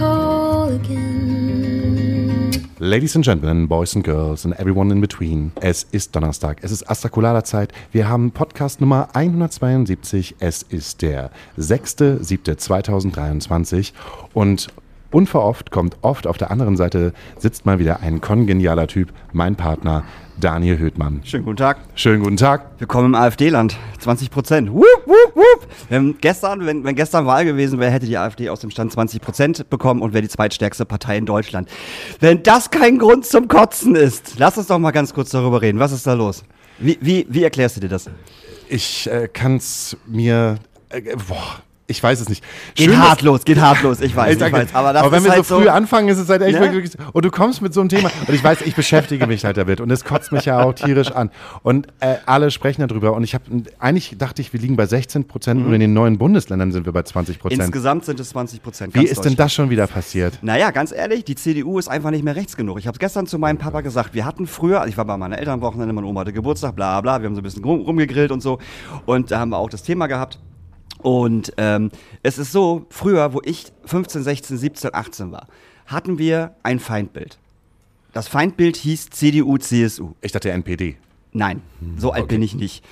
call again. Ladies and Gentlemen, Boys and Girls and everyone in between. Es ist Donnerstag, es ist Astrakulada-Zeit. Wir haben Podcast Nummer 172. Es ist der 6.7.2023 und unverhofft kommt oft auf der anderen Seite sitzt mal wieder ein kongenialer Typ, mein Partner Daniel Höhtmann. Schönen guten Tag. Schönen guten Tag. Willkommen im AfD-Land. 20 Prozent. Wup, wup, wup. Wenn gestern, wenn, wenn gestern Wahl gewesen wäre, hätte die AfD aus dem Stand 20 Prozent bekommen und wäre die zweitstärkste Partei in Deutschland. Wenn das kein Grund zum Kotzen ist, lass uns doch mal ganz kurz darüber reden. Was ist da los? Wie, wie, wie erklärst du dir das? Ich äh, kann es mir. Äh, boah. Ich weiß es nicht. Geht Schön, hart dass- los, geht hart los. Ich weiß, ich danke. weiß. Aber das wenn wir halt so früh anfangen, ist es halt echt Ne? wirklich. Und du kommst mit so einem Thema. Und ich weiß, ich beschäftige mich halt damit. Und es kotzt mich ja auch tierisch an. Und äh, alle sprechen darüber. Und ich habe eigentlich dachte ich, wir liegen bei 16 Prozent und in den neuen Bundesländern sind wir bei 20 Prozent. Insgesamt sind es 20 Prozent. Wie ist denn das schon wieder passiert? Naja, ganz ehrlich, die CDU ist einfach nicht mehr rechts genug. Ich habe es gestern zu meinem Papa gesagt. Wir hatten früher, ich war bei meiner Eltern am Wochenende, meine Oma hatte Geburtstag, bla bla, wir haben so ein bisschen rum, rumgegrillt und so. Und da haben wir auch das Thema gehabt. Und ähm, es ist so, früher, wo ich 15, 16, 17, 18 war, hatten wir ein Feindbild. Das Feindbild hieß CDU, CSU. Ich dachte NPD. Nein, so alt bin ich nicht.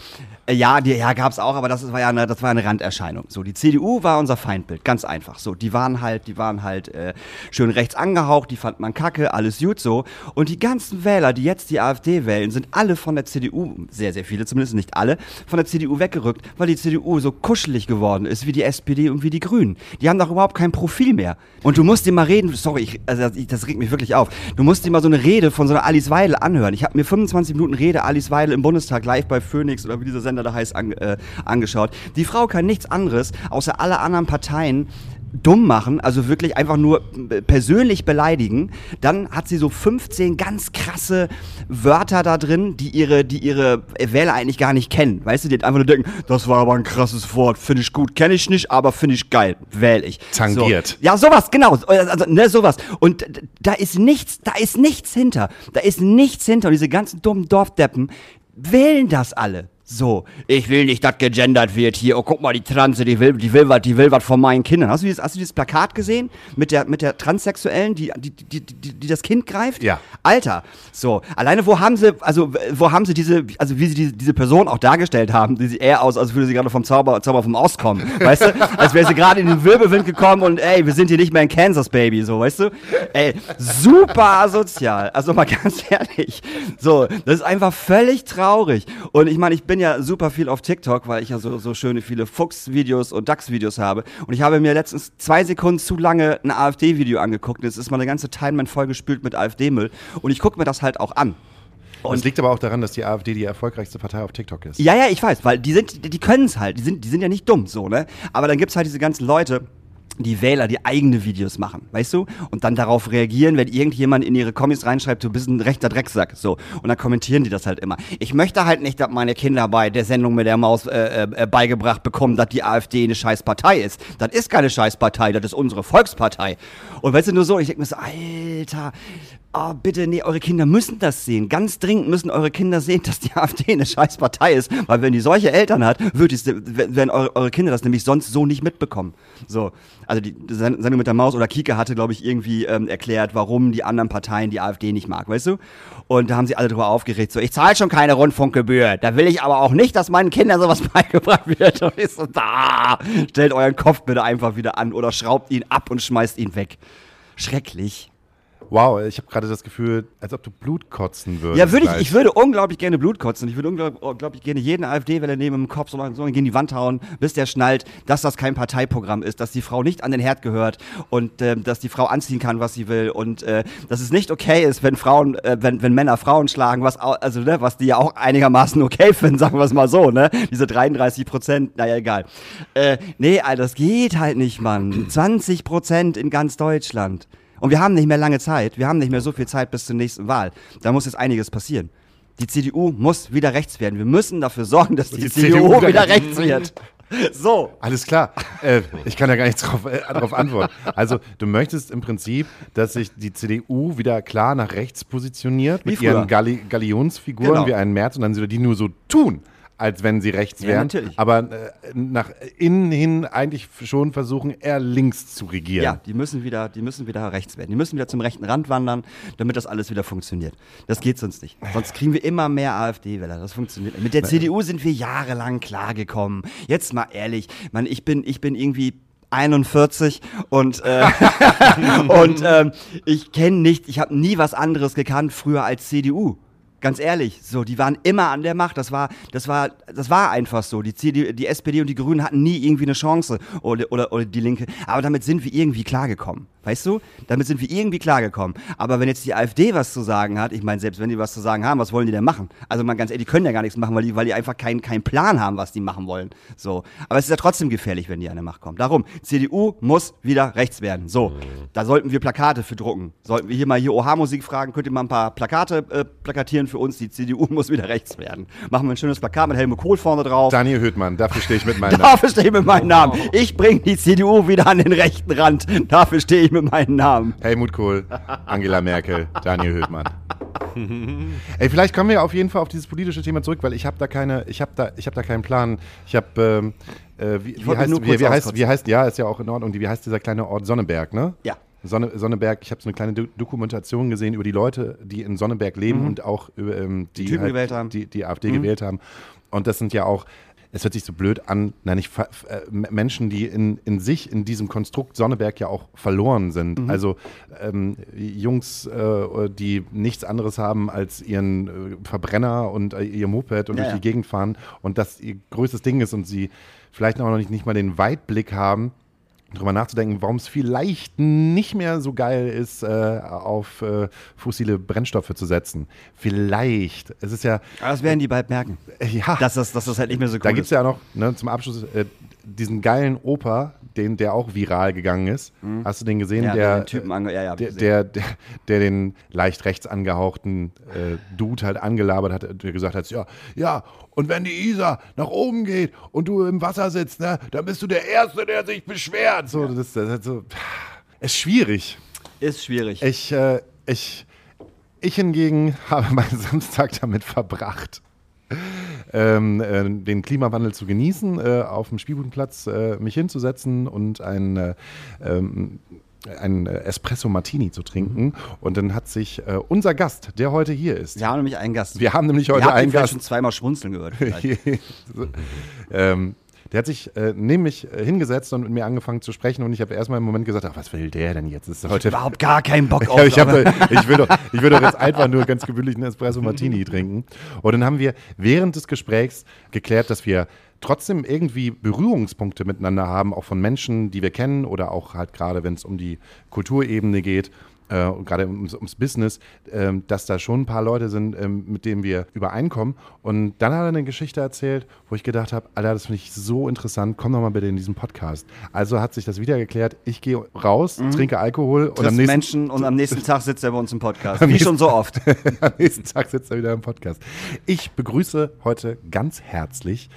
Äh, Ja, die ja, gab es auch, aber das war ja eine, das war eine Randerscheinung. So, die CDU war unser Feindbild, ganz einfach. So, die waren halt, die waren halt äh, schön rechts angehaucht, die fand man kacke, alles gut so. Und die ganzen Wähler, die jetzt die AfD wählen, sind alle von der CDU, sehr, sehr viele zumindest, nicht alle, von der CDU weggerückt, weil die CDU so kuschelig geworden ist wie die SPD und wie die Grünen. Die haben doch überhaupt kein Profil mehr. Und du musst dir mal reden, sorry, ich, also das regt mich wirklich auf. Du musst dir mal so eine Rede von so einer Alice Weidel anhören. Ich habe mir 25 Minuten Rede Alice Weidel im Bundestag live bei Phoenix oder wie dieser Sender da heißt an, äh, angeschaut. Die Frau kann nichts anderes, außer alle anderen Parteien dumm machen, also wirklich einfach nur äh, persönlich beleidigen, dann hat sie so 15 ganz krasse Wörter da drin, die ihre, die ihre Wähler eigentlich gar nicht kennen. Weißt du, die einfach nur denken, das war aber ein krasses Wort, finde ich gut, kenne ich nicht, aber finde ich geil, wähle ich. Zangiert. So. Ja, sowas, genau. Also, ne, sowas. Und da ist nichts, da ist nichts hinter. Da ist nichts hinter. Und diese ganzen dummen Dorfdeppen wählen das alle. So, ich will nicht, dass gegendert wird hier. Oh, guck mal, die Transe, die will, die will was, die will was von meinen Kindern. Hast du dieses, hast du dieses Plakat gesehen mit der, mit der Transsexuellen, die, die, die, die, die das Kind greift? Ja. Alter, so, alleine wo haben sie, also wo haben sie diese, also wie sie diese, diese Person auch dargestellt haben, die sieht eher aus, als würde sie gerade vom Zauber, Zauber vom Ost kommen, weißt du? Als wäre sie gerade in den Wirbelwind gekommen und ey, wir sind hier nicht mehr in Kansas, Baby, so, weißt du? Ey, super asozial, also mal ganz ehrlich. So, das ist einfach völlig traurig. Und ich meine, ich bin ja super viel auf TikTok, weil ich ja so, so schöne viele Fuchs-Videos und DAX-Videos habe. Und ich habe mir letztens zwei Sekunden zu lange ein AfD-Video angeguckt. Jetzt ist meine ganze Timeline vollgespült mit AfD-Müll. Und ich gucke mir das halt auch an. Und es liegt aber auch daran, dass die AfD die erfolgreichste Partei auf TikTok ist. Ja, ja, ich weiß, weil die sind, die, die können es halt. Die sind, die sind ja nicht dumm, so, ne? Aber dann gibt's halt diese ganzen Leute, die Wähler, die eigene Videos machen, weißt du? Und dann darauf reagieren, wenn irgendjemand in ihre Kommis reinschreibt, du bist ein rechter Drecksack, so. Und dann kommentieren die das halt immer. Ich möchte halt nicht, dass meine Kinder bei der Sendung mit der Maus äh, äh, beigebracht bekommen, dass die AfD eine scheiß Partei ist. Das ist keine scheiß Partei, das ist unsere Volkspartei. Und weißt du, nur so, ich denke mir so, Alter, oh, bitte, nee, eure Kinder müssen das sehen. Ganz dringend müssen eure Kinder sehen, dass die AfD eine scheiß Partei ist. Weil wenn die solche Eltern hat, werden eure, eure Kinder das nämlich sonst so nicht mitbekommen. So, also die Sen- Sendung mit der Maus oder Kika hatte, glaube ich, irgendwie ähm, erklärt, warum die anderen Parteien die AfD nicht mag, weißt du? Und da haben sie alle drüber aufgeregt, so, ich zahle schon keine Rundfunkgebühr, da will ich aber auch nicht, dass meinen Kindern sowas beigebracht wird. Und ich so, da, stellt euren Kopf bitte einfach wieder an oder schraubt ihn ab und schmeißt ihn weg. Schrecklich. Wow, ich habe gerade das Gefühl, als ob du Blut kotzen würdest. Ja, würde ich, ich würde unglaublich gerne Blut kotzen. Ich würde unglaublich, unglaublich gerne jeden AfD-Wähler neben dem Kopf so, so gegen die Wand hauen, bis der schnallt, dass das kein Parteiprogramm ist, dass die Frau nicht an den Herd gehört und äh, dass die Frau anziehen kann, was sie will und äh, dass es nicht okay ist, wenn Frauen, äh, wenn, wenn Männer Frauen schlagen, was au- also ne, was die ja auch einigermaßen okay finden, sagen wir es mal so, ne? Diese 33 Prozent, naja, egal. Äh, nee, Alter, das geht halt nicht, Mann. 20 Prozent in ganz Deutschland. Und wir haben nicht mehr lange Zeit. Wir haben nicht mehr so viel Zeit bis zur nächsten Wahl. Da muss jetzt einiges passieren. Die CDU muss wieder rechts werden. Wir müssen dafür sorgen, dass die, die CDU, CDU wieder rechts wird. So. Alles klar. Äh, ich kann ja gar nichts drauf, äh, drauf antworten. Also, du möchtest im Prinzip, dass sich die CDU wieder klar nach rechts positioniert Wie mit früher. ihren Galli Galionsfiguren Genau. wie einen Merz und dann sie die nur so tun, als wenn sie rechts Ja, wären. natürlich. Aber äh, nach innen hin eigentlich schon versuchen, eher links zu regieren. Ja, die müssen wieder, die müssen wieder rechts werden. Die müssen wieder zum rechten Rand wandern, damit das alles wieder funktioniert. Das geht sonst nicht. Sonst kriegen wir immer mehr AfD-Wähler. Das funktioniert. nicht. Mit der CDU sind wir jahrelang klargekommen. Jetzt mal ehrlich, man, ich bin, ich bin irgendwie 41 und äh, und ähm, ich kenne nicht, ich habe nie was anderes gekannt früher als CDU. Ganz ehrlich, so, die waren immer an der Macht. Das war, das war, das war einfach so. Die, CD, die SPD und die Grünen hatten nie irgendwie eine Chance oder, oder, oder die Linke. Aber damit sind wir irgendwie klargekommen. Weißt du? Damit sind wir irgendwie klargekommen. Aber wenn jetzt die AfD was zu sagen hat, ich meine, selbst wenn die was zu sagen haben, was wollen die denn machen? Also mal ganz ehrlich, die können ja gar nichts machen, weil die, weil die einfach keinen keinen Plan haben, was die machen wollen. So. Aber es ist ja trotzdem gefährlich, wenn die an der Macht kommen. Darum, CDU muss wieder rechts werden. So. Da sollten wir Plakate für drucken. Sollten wir hier mal hier OH-Musik fragen, könnt ihr mal ein paar Plakate äh, plakatieren für uns? Die CDU muss wieder rechts werden. Machen wir ein schönes Plakat mit Helmut Kohl vorne drauf. Daniel Höhtmann, dafür stehe ich mit meinem Namen. Dafür stehe ich mit meinem Namen. Ich bringe die CDU wieder an den rechten Rand. Dafür stehe ich mit meinem Namen. Helmut Kohl, Angela Merkel, Daniel Höhtmann. Ey, vielleicht kommen wir auf jeden Fall auf dieses politische Thema zurück, weil ich habe da keine, ich habe da, ich habe da keinen Plan. Ich habe, ähm, äh, wie, wie, heißt, wie, wie, heißt, wie heißt, ja, ist ja auch in Ordnung. Die, wie heißt dieser kleine Ort Sonneberg, ne? Ja. Sonne, Sonneberg, ich habe so eine kleine Do Dokumentation gesehen über die Leute, die in Sonneberg leben und auch über, ähm, die, Mhm. Typen gewählt haben. Mhm. die, die AfD gewählt haben. Und das sind ja auch, es hört sich so blöd an, nein, f- äh, Menschen, die in, in sich, in diesem Konstrukt Sonneberg ja auch verloren sind. Mhm. Also ähm, Jungs, äh, die nichts anderes haben als ihren äh, Verbrenner und äh, ihr Moped und Ja, durch die Gegend fahren und das ihr größtes Ding ist und sie vielleicht auch noch nicht, nicht mal den Weitblick haben, drüber nachzudenken, warum es vielleicht nicht mehr so geil ist, äh, auf äh, fossile Brennstoffe zu setzen. Vielleicht. Es ist ja, Aber das werden die bald merken. äh, ja. Dass das, dass das halt nicht mehr so cool Da gibt es ist. ja noch, ne, zum Abschluss, äh, diesen geilen Opa, den, der auch viral gegangen ist. Hast du den gesehen? Mhm. Ja, der, den Typen ange- ja, ja, der, der, der, der den leicht rechts angehauchten äh, Dude halt angelabert hat, der gesagt hat, ja, ja, und wenn die Isar nach oben geht und du im Wasser sitzt, ne, dann bist du der Erste, der sich beschwert. So, das, das, das so, ist schwierig. Ist schwierig. Ich, äh, ich, ich hingegen habe meinen Samstag damit verbracht, ähm, äh, den Klimawandel zu genießen, äh, auf dem Spielbudenplatz äh, mich hinzusetzen und ein, äh, ähm, ein äh, Espresso Martini zu trinken. Und dann hat sich äh, unser Gast, der heute hier ist, Wir haben nämlich einen Gast. wir haben nämlich heute einen Gast, schon zweimal schmunzeln gehört. ähm, der hat sich äh, neben mich äh, hingesetzt und mit mir angefangen zu sprechen und ich habe erstmal im Moment gesagt, ach, was will der denn jetzt? Ist heute Überhaupt gar keinen Bock auf. ich, aber- hab, ich, will doch, ich will doch jetzt einfach nur ganz gewöhnlich einen Espresso Martini trinken. Und dann haben wir während des Gesprächs geklärt, dass wir trotzdem irgendwie Berührungspunkte miteinander haben, auch von Menschen, die wir kennen oder auch halt gerade, wenn es um die Kulturebene geht. Äh, und gerade ums, ums Business, ähm, dass da schon ein paar Leute sind, ähm, mit denen wir übereinkommen. Und dann hat er eine Geschichte erzählt, wo ich gedacht habe, Alter, das finde ich so interessant, komm doch mal bitte in diesen Podcast. Also hat sich das wieder geklärt, ich gehe raus, trinke Alkohol und am nächsten, Menschen und am nächsten Tag sitzt er bei uns im Podcast. Wie schon so oft. Am nächsten Tag sitzt er wieder im Podcast. Ich begrüße heute ganz herzlich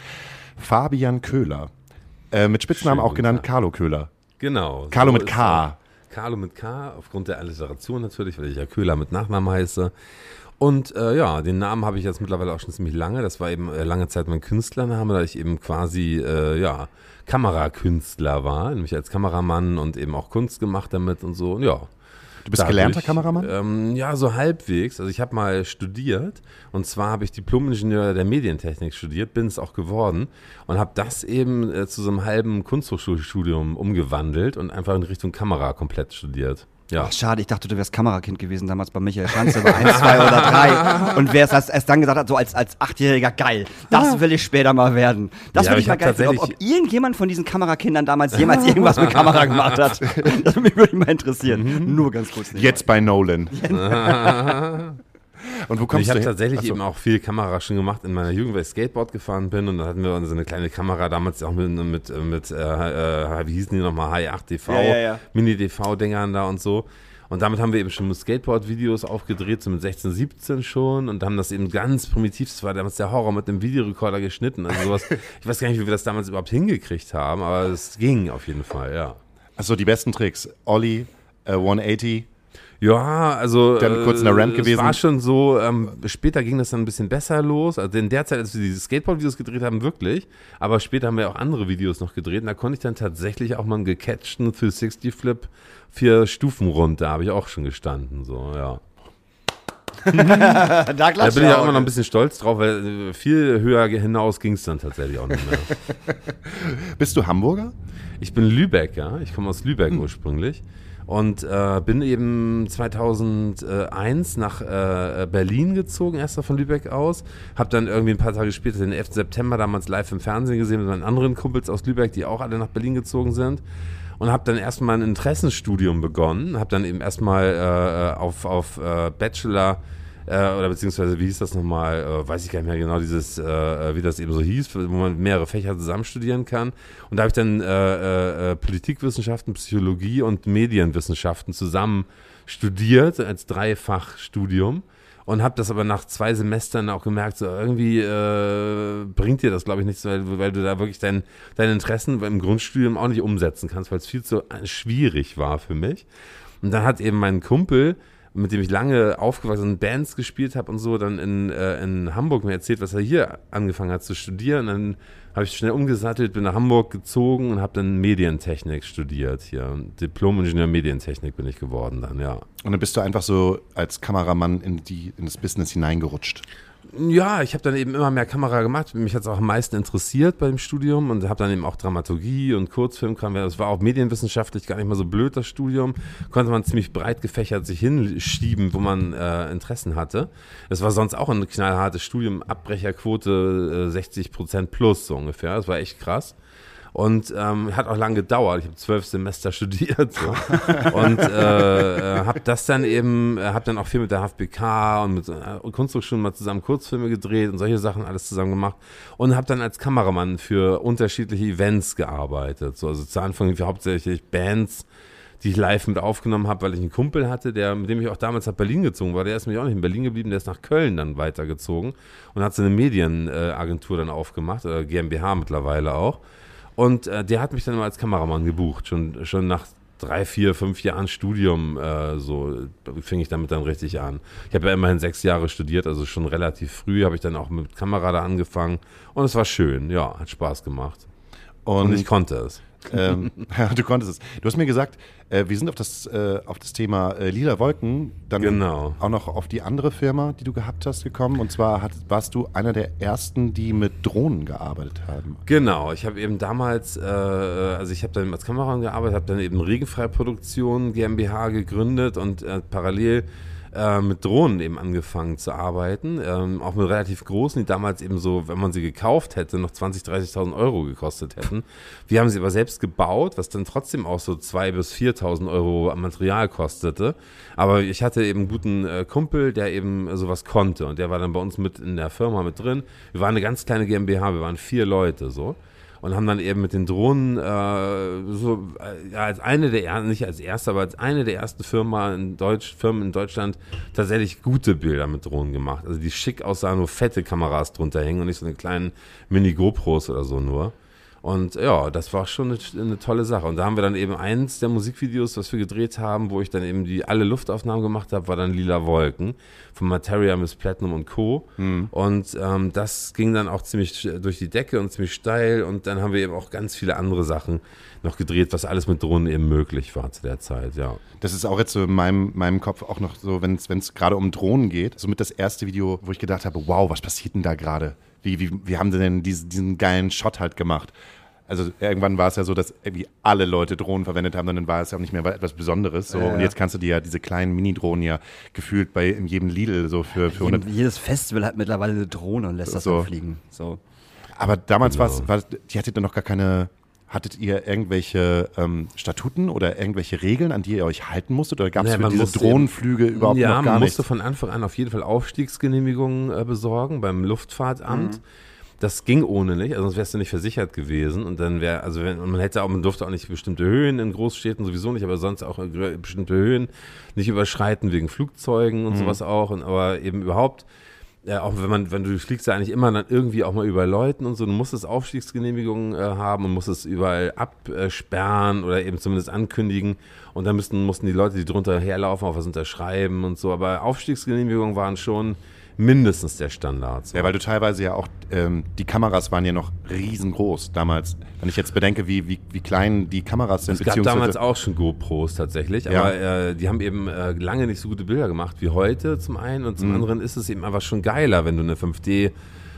Fabian Köhler. Äh, mit Spitznamen Schönen auch genannt. Carlo Köhler. Genau. Carlo mit ist K. Carlo mit K, aufgrund der Alliteration natürlich, weil ich ja Köhler mit Nachnamen heiße. Und äh, ja, den Namen habe ich jetzt mittlerweile auch schon ziemlich lange. Das war eben äh, lange Zeit mein Künstlername, da ich eben quasi, äh, ja, Kamerakünstler war, nämlich als Kameramann und eben auch Kunst gemacht damit und so. Und ja. Du bist gelernter Kameramann? Ähm, ja, so halbwegs. Also ich habe mal studiert und zwar habe ich Diplom-Ingenieur der Medientechnik studiert, bin es auch geworden und habe das eben äh, zu so einem halben Kunsthochschulstudium umgewandelt und einfach in Richtung Kamera komplett studiert. Ja. Ach, schade, ich dachte, du wärst Kamerakind gewesen damals bei Michael Schanze bei 1, 2 oder 3 und wärst erst, erst dann gesagt hat, so als, als Achtjähriger, geil, das will ich später mal werden. Das Ja, würde ich ich mal geil finden, ob, ob irgendjemand von diesen Kamerakindern damals jemals irgendwas mit Kamera gemacht hat. Das würde mich mal interessieren. Nur ganz kurz. nebenbei. Jetzt bei Nolan. Und wo kommst ich habe tatsächlich so. eben auch viel Kamera schon gemacht in meiner Jugend, weil ich Skateboard gefahren bin und dann hatten wir so eine kleine Kamera damals auch mit, mit, mit äh, äh, wie hießen die nochmal, Hi8TV, Ja, ja, ja. Mini-DV-Dingern da und so. Und damit haben wir eben schon Skateboard-Videos aufgedreht, so mit 16, 17 schon und haben das eben ganz primitiv, das war damals der Horror mit dem Videorekorder geschnitten, also sowas. ich weiß gar nicht, wie wir das damals überhaupt hingekriegt haben, aber es ging auf jeden Fall, ja. Achso, die besten Tricks. Olli, äh, 180. Ja, also Dann kurz in der Ramp äh, gewesen. Es war schon so, ähm, später ging das dann ein bisschen besser los. Also in der Zeit, als wir diese Skateboard-Videos gedreht haben, wirklich. Aber später haben wir auch andere Videos noch gedreht. Und da konnte ich dann tatsächlich auch mal einen gecatchten 360-Flip vier Stufen runter. habe ich auch schon gestanden. So, ja. da Da bin ich auch immer noch ein bisschen stolz drauf, weil viel höher hinaus ging es dann tatsächlich auch nicht mehr. Bist du Hamburger? Ich bin Lübecker, ich komme aus Lübeck ursprünglich und äh, bin eben 2001 nach äh, Berlin gezogen, erst von Lübeck aus. Hab dann irgendwie ein paar Tage später, den 11. September, damals live im Fernsehen gesehen mit meinen anderen Kumpels aus Lübeck, die auch alle nach Berlin gezogen sind. Und habe dann erstmal ein Interessenstudium begonnen. Habe dann eben erstmal äh, auf, auf äh, Bachelor äh, oder beziehungsweise wie hieß das nochmal, äh, weiß ich gar nicht mehr genau, dieses, äh, wie das eben so hieß, wo man mehrere Fächer zusammen studieren kann. Und da habe ich dann äh, äh, Politikwissenschaften, Psychologie und Medienwissenschaften zusammen studiert als Dreifachstudium. Und habe das aber nach zwei Semestern auch gemerkt, so irgendwie äh, bringt dir das, glaube ich, nichts, weil, weil du da wirklich dein, deine Interessen beim Grundstudium auch nicht umsetzen kannst, weil es viel zu äh, schwierig war für mich. Und dann hat eben mein Kumpel, mit dem ich lange aufgewachsen bin, Bands gespielt habe und so, dann in, äh, in Hamburg mir erzählt, was er hier angefangen hat zu studieren. Dann habe ich schnell umgesattelt, bin nach Hamburg gezogen und habe dann Medientechnik studiert hier. Diplom-Ingenieur Medientechnik bin ich geworden dann, ja. Und dann bist du einfach so als Kameramann in, die, in das Business hineingerutscht. Ja, ich habe dann eben immer mehr Kamera gemacht. Mich hat es auch am meisten interessiert beim Studium und habe dann eben auch Dramaturgie und Kurzfilm. Das war auch medienwissenschaftlich gar nicht mal so blöd, das Studium. Konnte man ziemlich breit gefächert sich hinschieben, wo man äh, Interessen hatte. Es war sonst auch ein knallhartes Studium, Abbrecherquote äh, 60 Prozent plus so ungefähr. Das war echt krass. Und ähm, hat auch lange gedauert. Ich habe zwölf Semester studiert so. und äh, äh, habe das dann eben, äh, habe dann auch viel mit der HFBK und mit äh, Kunsthochschulen mal zusammen Kurzfilme gedreht und solche Sachen alles zusammen gemacht und habe dann als Kameramann für unterschiedliche Events gearbeitet. So, also zu Anfang hauptsächlich Bands, die ich live mit aufgenommen habe, weil ich einen Kumpel hatte, der, mit dem ich auch damals nach Berlin gezogen war. Der ist nämlich auch nicht in Berlin geblieben, der ist nach Köln dann weitergezogen und hat so eine Medienagentur dann aufgemacht, oder GmbH mittlerweile auch. Und äh, der hat mich dann mal als Kameramann gebucht, schon, schon nach drei, vier, fünf Jahren Studium, äh, so fing ich damit dann richtig an. Ich habe ja immerhin sechs Jahre studiert, also schon relativ früh habe ich dann auch mit Kamera da angefangen und es war schön, ja, hat Spaß gemacht. Und, Und, ich konnte es. Ähm, du konntest es. Du hast mir gesagt, äh, wir sind auf das, äh, auf das Thema äh, Lila Wolken dann Genau. auch noch auf die andere Firma, die du gehabt hast, gekommen. Und zwar hat, warst du einer der ersten, die mit Drohnen gearbeitet haben. Genau, ich habe eben damals, äh, also ich habe dann als Kameramann gearbeitet, habe dann eben Regenfreiproduktion GmbH gegründet und äh, parallel äh, mit Drohnen eben angefangen zu arbeiten, ähm, auch mit relativ großen, die damals eben so, wenn man sie gekauft hätte, noch 20.000, 30.000 Euro gekostet hätten. Wir haben sie aber selbst gebaut, was dann trotzdem auch so 2.000 bis 4.000 Euro Material kostete. Aber ich hatte eben einen guten äh, Kumpel, der eben sowas konnte und der war dann bei uns mit in der Firma mit drin. Wir waren eine ganz kleine GmbH, wir waren vier Leute so und haben dann eben mit den Drohnen äh, so äh, ja, als eine der nicht als erste, aber als eine der ersten Firma in Deutsch, Firmen in Deutschland tatsächlich gute Bilder mit Drohnen gemacht. Also die schick aussahen, wo fette Kameras drunter hängen und nicht so eine kleinen Mini-GoPros oder so nur. Und ja, das war schon eine, eine, tolle Sache. Und da haben wir dann eben eins der Musikvideos, was wir gedreht haben, wo ich dann eben die alle Luftaufnahmen gemacht habe, war dann Lila Wolken von Materia, Miss Platinum und Co. Mhm. Und ähm, das ging dann auch ziemlich durch die Decke und ziemlich steil. Und dann haben wir eben auch ganz viele andere Sachen noch gedreht, was alles mit Drohnen eben möglich war zu der Zeit, ja. Das ist auch jetzt so in meinem, meinem Kopf auch noch so, wenn es gerade um Drohnen geht, somit das erste Video, wo ich gedacht habe, wow, was passiert denn da gerade? Wie, wie, wie haben sie denn diesen, diesen geilen Shot halt gemacht? also irgendwann war es ja so, dass irgendwie alle Leute Drohnen verwendet haben, und dann war es ja auch nicht mehr etwas Besonderes. So. Ja, und ja. jetzt kannst du dir ja diese kleinen Mini-Drohnen ja gefühlt bei in jedem Lidl so für, für 100 Jedem- Jedes Festival hat mittlerweile eine Drohne und lässt das So. dann fliegen. So. Aber damals Genau. war die hattet ihr noch gar keine. Hattet ihr irgendwelche ähm, Statuten oder irgendwelche Regeln, an die ihr euch halten musstet? Oder gab es Naja, für diese Drohnenflüge eben- überhaupt ja, noch gar man nichts? musste von Anfang an auf jeden Fall Aufstiegsgenehmigungen äh, besorgen beim Luftfahrtamt. Mhm. Das ging ohne nicht, also sonst wärst du nicht versichert gewesen. Und dann wäre, also wenn, und man hätte auch, man durfte auch nicht bestimmte Höhen in Großstädten sowieso nicht, aber sonst auch äh, bestimmte Höhen nicht überschreiten wegen Flugzeugen Mhm. und sowas auch. Und aber eben überhaupt, ja, auch wenn man, wenn du fliegst ja eigentlich immer dann irgendwie auch mal über Leuten und so, du musstest Aufstiegsgenehmigungen äh, haben und musstest überall absperren oder eben zumindest ankündigen. Und dann müssten, mussten die Leute, die drunter herlaufen, auch was unterschreiben und so. Aber Aufstiegsgenehmigungen waren schon mindestens der Standard. So. Ja, weil du teilweise ja auch, ähm, die Kameras waren ja noch riesengroß damals. Wenn ich jetzt bedenke, wie, wie, wie klein die Kameras sind, Es gab damals auch schon GoPros tatsächlich, Ja. aber äh, die haben eben äh, lange nicht so gute Bilder gemacht wie heute zum einen und zum Mhm. anderen ist es eben einfach schon geiler, wenn du eine 5D,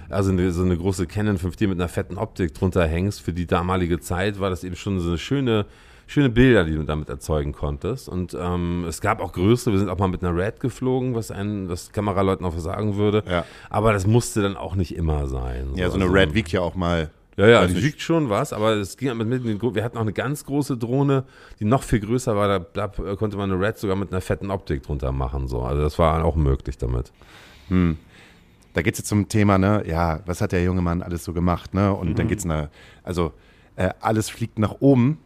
also eine, so eine große Canon 5D mit einer fetten Optik drunter hängst. Für die damalige Zeit war das eben schon so eine schöne, schöne Bilder, die du damit erzeugen konntest. Und ähm, es gab auch größere, wir sind auch mal mit einer Red geflogen, was einen, was Kameraleuten auch sagen würde. Ja. Aber das musste dann auch nicht immer sein. Ja, so eine Also- Red wiegt ja auch mal. ja, ja, die wiegt schon was, aber es ging mit, mit den, wir hatten auch eine ganz große Drohne, die noch viel größer war, da, da äh, konnte man eine Red sogar mit einer fetten Optik drunter machen, so. Also das war auch möglich damit. Da geht es jetzt zum Thema, ne, ja, was hat der junge Mann alles so gemacht, ne? Und Mhm. dann geht's nach, also äh, alles fliegt nach oben.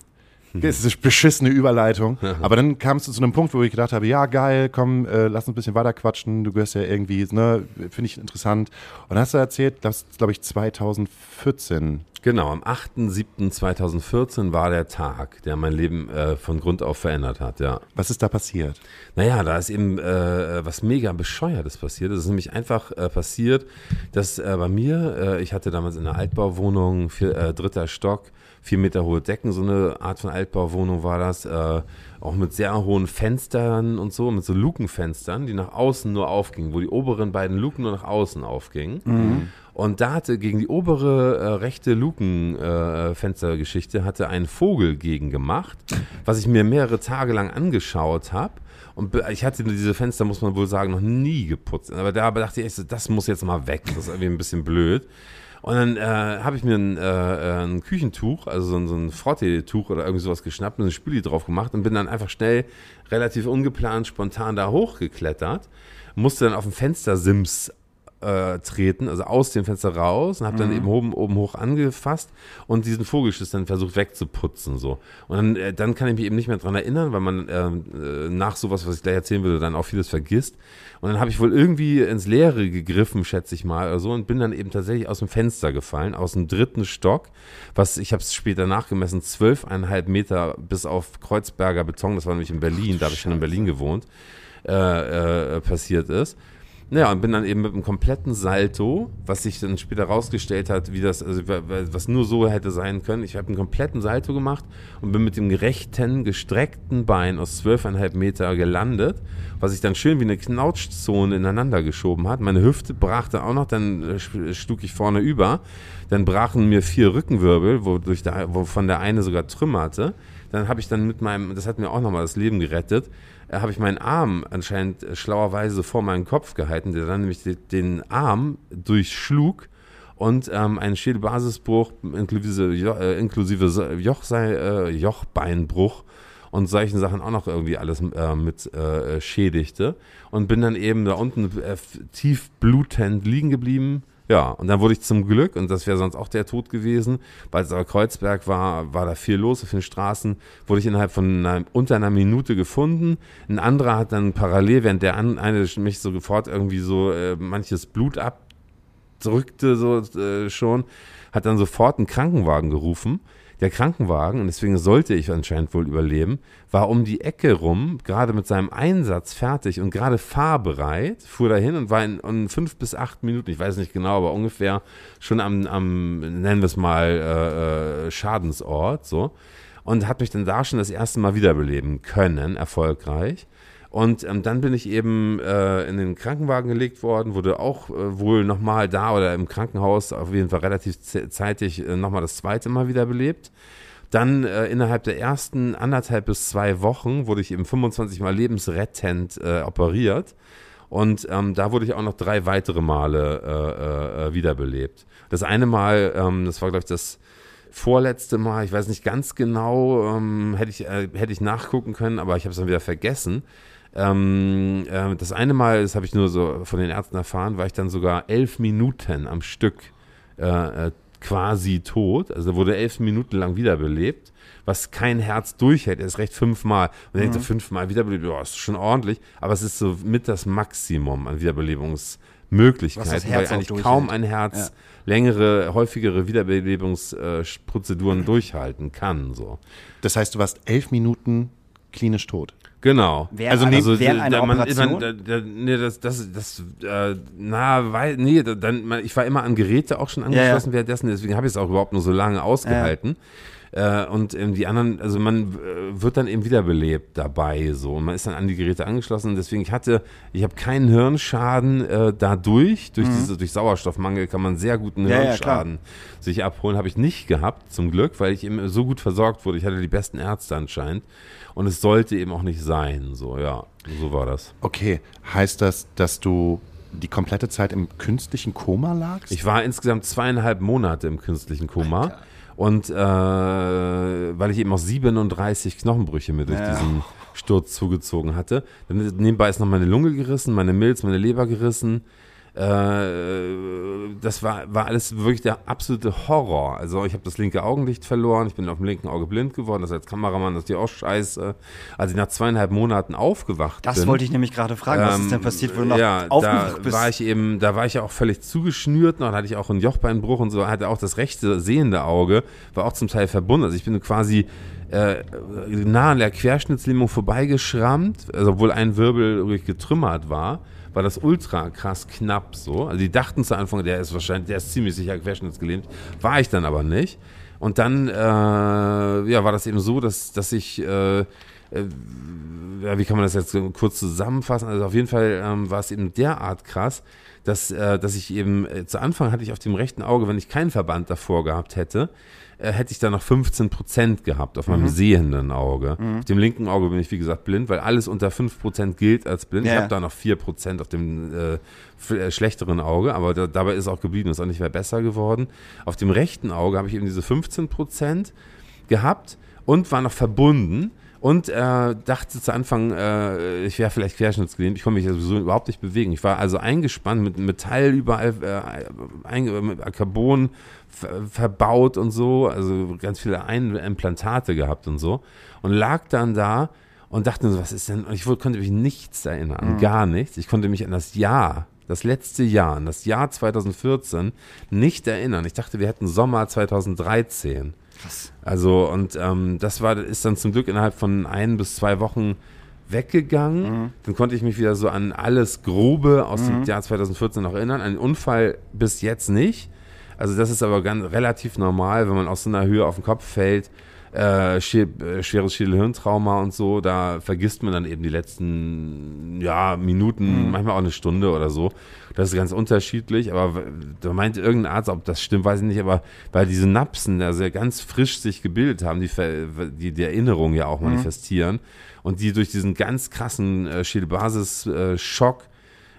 Mhm. Das ist eine beschissene Überleitung. Aber dann kamst du zu einem Punkt, wo ich gedacht habe, ja, geil, komm, äh, lass uns ein bisschen weiter quatschen. Du gehörst ja irgendwie, ne, finde ich interessant. Und dann hast du erzählt, das glaube ich 2014. Genau, am 8.7.2014 war der Tag, der mein Leben äh, von Grund auf verändert hat, ja. Was ist da passiert? Naja, da ist eben äh, was mega bescheuertes passiert. Es ist nämlich einfach äh, passiert, dass äh, bei mir, äh, ich hatte damals in einer Altbauwohnung, vier, äh, dritter Stock, vier Meter hohe Decken, so eine Art von Altbauwohnung war das, äh, auch mit sehr hohen Fenstern und so, mit so Lukenfenstern, die nach außen nur aufgingen, wo die oberen beiden Luken nur nach außen aufgingen. Und da hatte gegen die obere äh, rechte Lukenfenstergeschichte äh, hatte ein Vogel gegen gemacht, was ich mir mehrere Tage lang angeschaut habe. Und ich hatte diese Fenster, muss man wohl sagen, noch nie geputzt. Aber da dachte ich, echt so, das muss jetzt mal weg. Das ist irgendwie ein bisschen blöd. Und dann äh, habe ich mir ein, äh, ein Küchentuch, also so ein, so ein Frottee-Tuch oder irgendwie sowas geschnappt und ein Spüli drauf gemacht und bin dann einfach schnell, relativ ungeplant, spontan da hochgeklettert. Musste dann auf dem Fenstersims äh, treten, also aus dem Fenster raus und habe dann eben oben, oben hoch angefasst und diesen Vogelschiss dann versucht wegzuputzen. So. Und dann, äh, dann kann ich mich eben nicht mehr dran erinnern, weil man ähm, äh, nach sowas, was ich gleich erzählen würde, dann auch vieles vergisst. Und dann habe ich wohl irgendwie ins Leere gegriffen, schätze ich mal, oder so, und bin dann eben tatsächlich aus dem Fenster gefallen, aus dem dritten Stock, was, ich habe es später nachgemessen, zwölfeinhalb Meter bis auf Kreuzberger Beton, das war nämlich in Berlin, da habe ich schon in Berlin gewohnt, äh, äh, passiert ist. Naja, und bin dann eben mit einem kompletten Salto, was sich dann später rausgestellt hat, wie das, also wa- wa- was nur so hätte sein können. Ich habe einen kompletten Salto gemacht und bin mit dem gerechten, gestreckten Bein aus zwölfeinhalb Meter gelandet, was sich dann schön wie eine Knautschzone ineinander geschoben hat. Meine Hüfte brach dann auch noch, dann äh, sch- schlug ich vorne über. Dann brachen mir vier Rückenwirbel, wodurch der, wovon der eine sogar trümmerte. Dann habe ich dann mit meinem, das hat mir auch nochmal das Leben gerettet, äh, habe ich meinen Arm anscheinend äh, schlauerweise vor meinen Kopf gehalten, der dann nämlich de- den Arm durchschlug und ähm, einen Schädelbasisbruch inklusive, Jo- äh, inklusive So- Jochsei, äh, Jochbeinbruch und solchen Sachen auch noch irgendwie alles äh, mit äh, schädigte und bin dann eben da unten äh, tief blutend liegen geblieben. Ja, und dann wurde ich zum Glück, und das wäre sonst auch der Tod gewesen, weil es aber Kreuzberg war, war da viel los auf den Straßen, wurde ich innerhalb von einer, unter einer Minute gefunden. Ein anderer hat dann parallel, während der an, eine mich so sofort irgendwie so äh, manches Blut abdrückte, so äh, schon, hat dann sofort einen Krankenwagen gerufen. Der Krankenwagen, und deswegen sollte ich anscheinend wohl überleben, war um die Ecke rum, gerade mit seinem Einsatz fertig und gerade fahrbereit, fuhr dahin und war in, in fünf bis acht Minuten, ich weiß nicht genau, aber ungefähr schon am, am nennen wir es mal, äh, äh, Schadensort, so. Und hat mich dann da schon das erste Mal wiederbeleben können, erfolgreich. Und ähm, dann bin ich eben äh, in den Krankenwagen gelegt worden, wurde auch äh, wohl nochmal da oder im Krankenhaus auf jeden Fall relativ zeitig äh, nochmal das zweite Mal wiederbelebt. Dann äh, innerhalb der ersten anderthalb bis zwei Wochen wurde ich eben 25 Mal lebensrettend äh, operiert. Und ähm, da wurde ich auch noch drei weitere Male äh, äh, wiederbelebt. Das eine Mal, ähm, das war, glaube ich, das vorletzte Mal, ich weiß nicht ganz genau, ähm, hätte, ich, hätte ich nachgucken können, aber ich habe es dann wieder vergessen. Ähm, äh, das eine Mal, das habe ich nur so von den Ärzten erfahren, war ich dann sogar elf Minuten am Stück äh, äh quasi tot. Also wurde elf Minuten lang wiederbelebt, was kein Herz durchhält. Er ist recht fünfmal. Man mhm. denkt, fünfmal wiederbelebt, ja, ist schon ordentlich, aber es ist so mit das Maximum an Wiederbelebungsmöglichkeiten, weil eigentlich kaum ein Herz ja. längere, häufigere Wiederbelebungsprozeduren durchhalten kann. So. Das heißt, du warst elf Minuten klinisch tot. Genau. Während also, nee, also während einer man, Operation? Man, da, da, nee, das, das, das, äh, na, weil, nee, dann, man, ich war immer an Geräte auch schon angeschlossen ja, ja. währenddessen, deswegen habe ich es auch überhaupt nur so lange ausgehalten. Ja. Äh, und ähm, die anderen, also man äh, wird dann eben wiederbelebt dabei so und man ist dann an die Geräte angeschlossen. Deswegen ich hatte, ich habe keinen Hirnschaden äh, dadurch. Durch mhm. diese, durch Sauerstoffmangel kann man sehr guten Hirnschaden ja, sich abholen. Habe ich nicht gehabt, zum Glück, weil ich eben so gut versorgt wurde. Ich hatte die besten Ärzte anscheinend. Und es sollte eben auch nicht sein. So, ja, so war das. Okay, heißt das, dass du die komplette Zeit im künstlichen Koma lagst? Ich war insgesamt zweieinhalb Monate im künstlichen Koma. Alter. Und äh, weil ich eben auch 37 Knochenbrüche mir durch ja. diesen Sturz zugezogen hatte. Dann nebenbei ist noch meine Lunge gerissen, meine Milz, meine Leber gerissen. Äh, das war, war alles wirklich der absolute Horror. Also ich habe das linke Augenlicht verloren, ich bin auf dem linken Auge blind geworden, das als Kameramann das ist ja auch scheiße. Als ich nach zweieinhalb Monaten aufgewacht das bin. Das wollte ich nämlich gerade fragen, was ist denn passiert, wo du noch ja, aufgewacht da bist? War ich eben, da war ich ja auch völlig zugeschnürt, noch hatte ich auch einen Jochbeinbruch und so, hatte auch das rechte sehende Auge, war auch zum Teil verbunden. Also ich bin quasi äh, nah an der Querschnittslähmung vorbeigeschrammt, also obwohl ein Wirbel wirklich getrümmert war war das ultra krass knapp so. Also die dachten zu Anfang, der ist wahrscheinlich, der ist ziemlich sicher querschnittsgelähmt. War ich dann aber nicht. Und dann äh, ja, war das eben so, dass, dass ich, äh, äh, wie kann man das jetzt kurz zusammenfassen? Also auf jeden Fall ähm, war es eben derart krass, dass, äh, dass ich eben, äh, zu Anfang hatte ich auf dem rechten Auge, wenn ich keinen Verband davor gehabt hätte, äh, hätte ich da noch 15 Prozent gehabt auf meinem mhm. sehenden Auge. Mhm. Auf dem linken Auge bin ich, wie gesagt, blind, weil alles unter 5 Prozent gilt als blind. Ja. Ich habe da noch 4 Prozent auf dem äh, äh, schlechteren Auge, aber da, dabei ist auch geblieben, ist auch nicht mehr besser geworden. Auf dem rechten Auge habe ich eben diese 15 Prozent gehabt und war noch verbunden und äh, dachte zu Anfang, äh, ich wäre vielleicht querschnittsgelähmt. Ich konnte mich ja sowieso überhaupt nicht bewegen. Ich war also eingespannt mit Metall überall, äh, ein, mit Carbon verbaut und so, also ganz viele ein Implantate gehabt und so. Und lag dann da und dachte so, was ist denn? Und ich konnte mich nichts erinnern, mhm. gar nichts. Ich konnte mich an das Jahr, das letzte Jahr, an das Jahr 2014 nicht erinnern. Ich dachte, wir hätten Sommer 2013. Krass. Also, und ähm, das war, ist dann zum Glück innerhalb von ein bis zwei Wochen weggegangen. Mhm. Dann konnte ich mich wieder so an alles Grobe aus mhm. dem Jahr 2014 noch erinnern. An den Unfall bis jetzt nicht. Also das ist aber ganz relativ normal, wenn man aus so einer Höhe auf den Kopf fällt. Äh, schweres Schädelhirntrauma und so, da vergisst man dann eben die letzten ja, Minuten, mhm. manchmal auch eine Stunde oder so. Das ist ganz unterschiedlich, aber da meinte irgendein Arzt, ob das stimmt, weiß ich nicht, aber weil diese Napsen also ganz frisch sich gebildet haben, die, die, die Erinnerung ja auch mhm. manifestieren und die durch diesen ganz krassen äh, Schädelbasis-Schock äh,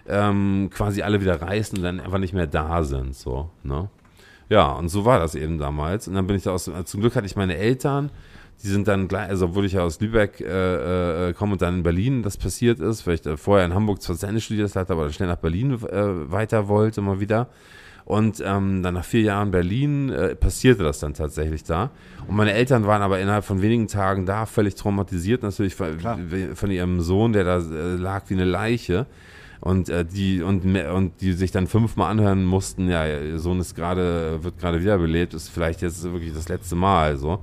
ähm, quasi alle wieder reißen und dann einfach nicht mehr da sind. So, ne? Ja, und so war das eben damals. Und dann bin ich da aus, zum Glück hatte ich meine Eltern, die sind dann gleich, also obwohl ich ja aus Lübeck äh, äh, komme und dann in Berlin das passiert ist, weil ich da vorher in Hamburg zwar zu Ende studiert hatte, aber dann schnell nach Berlin äh, weiter wollte, mal wieder. Und ähm, dann nach vier Jahren Berlin äh, passierte das dann tatsächlich da. Und meine Eltern waren aber innerhalb von wenigen Tagen da, völlig traumatisiert natürlich von, von ihrem Sohn, der da äh, lag wie eine Leiche und äh, die und, und die sich dann fünfmal anhören mussten, ja, ihr Sohn ist gerade, wird gerade wiederbelebt, ist vielleicht jetzt wirklich das letzte Mal so.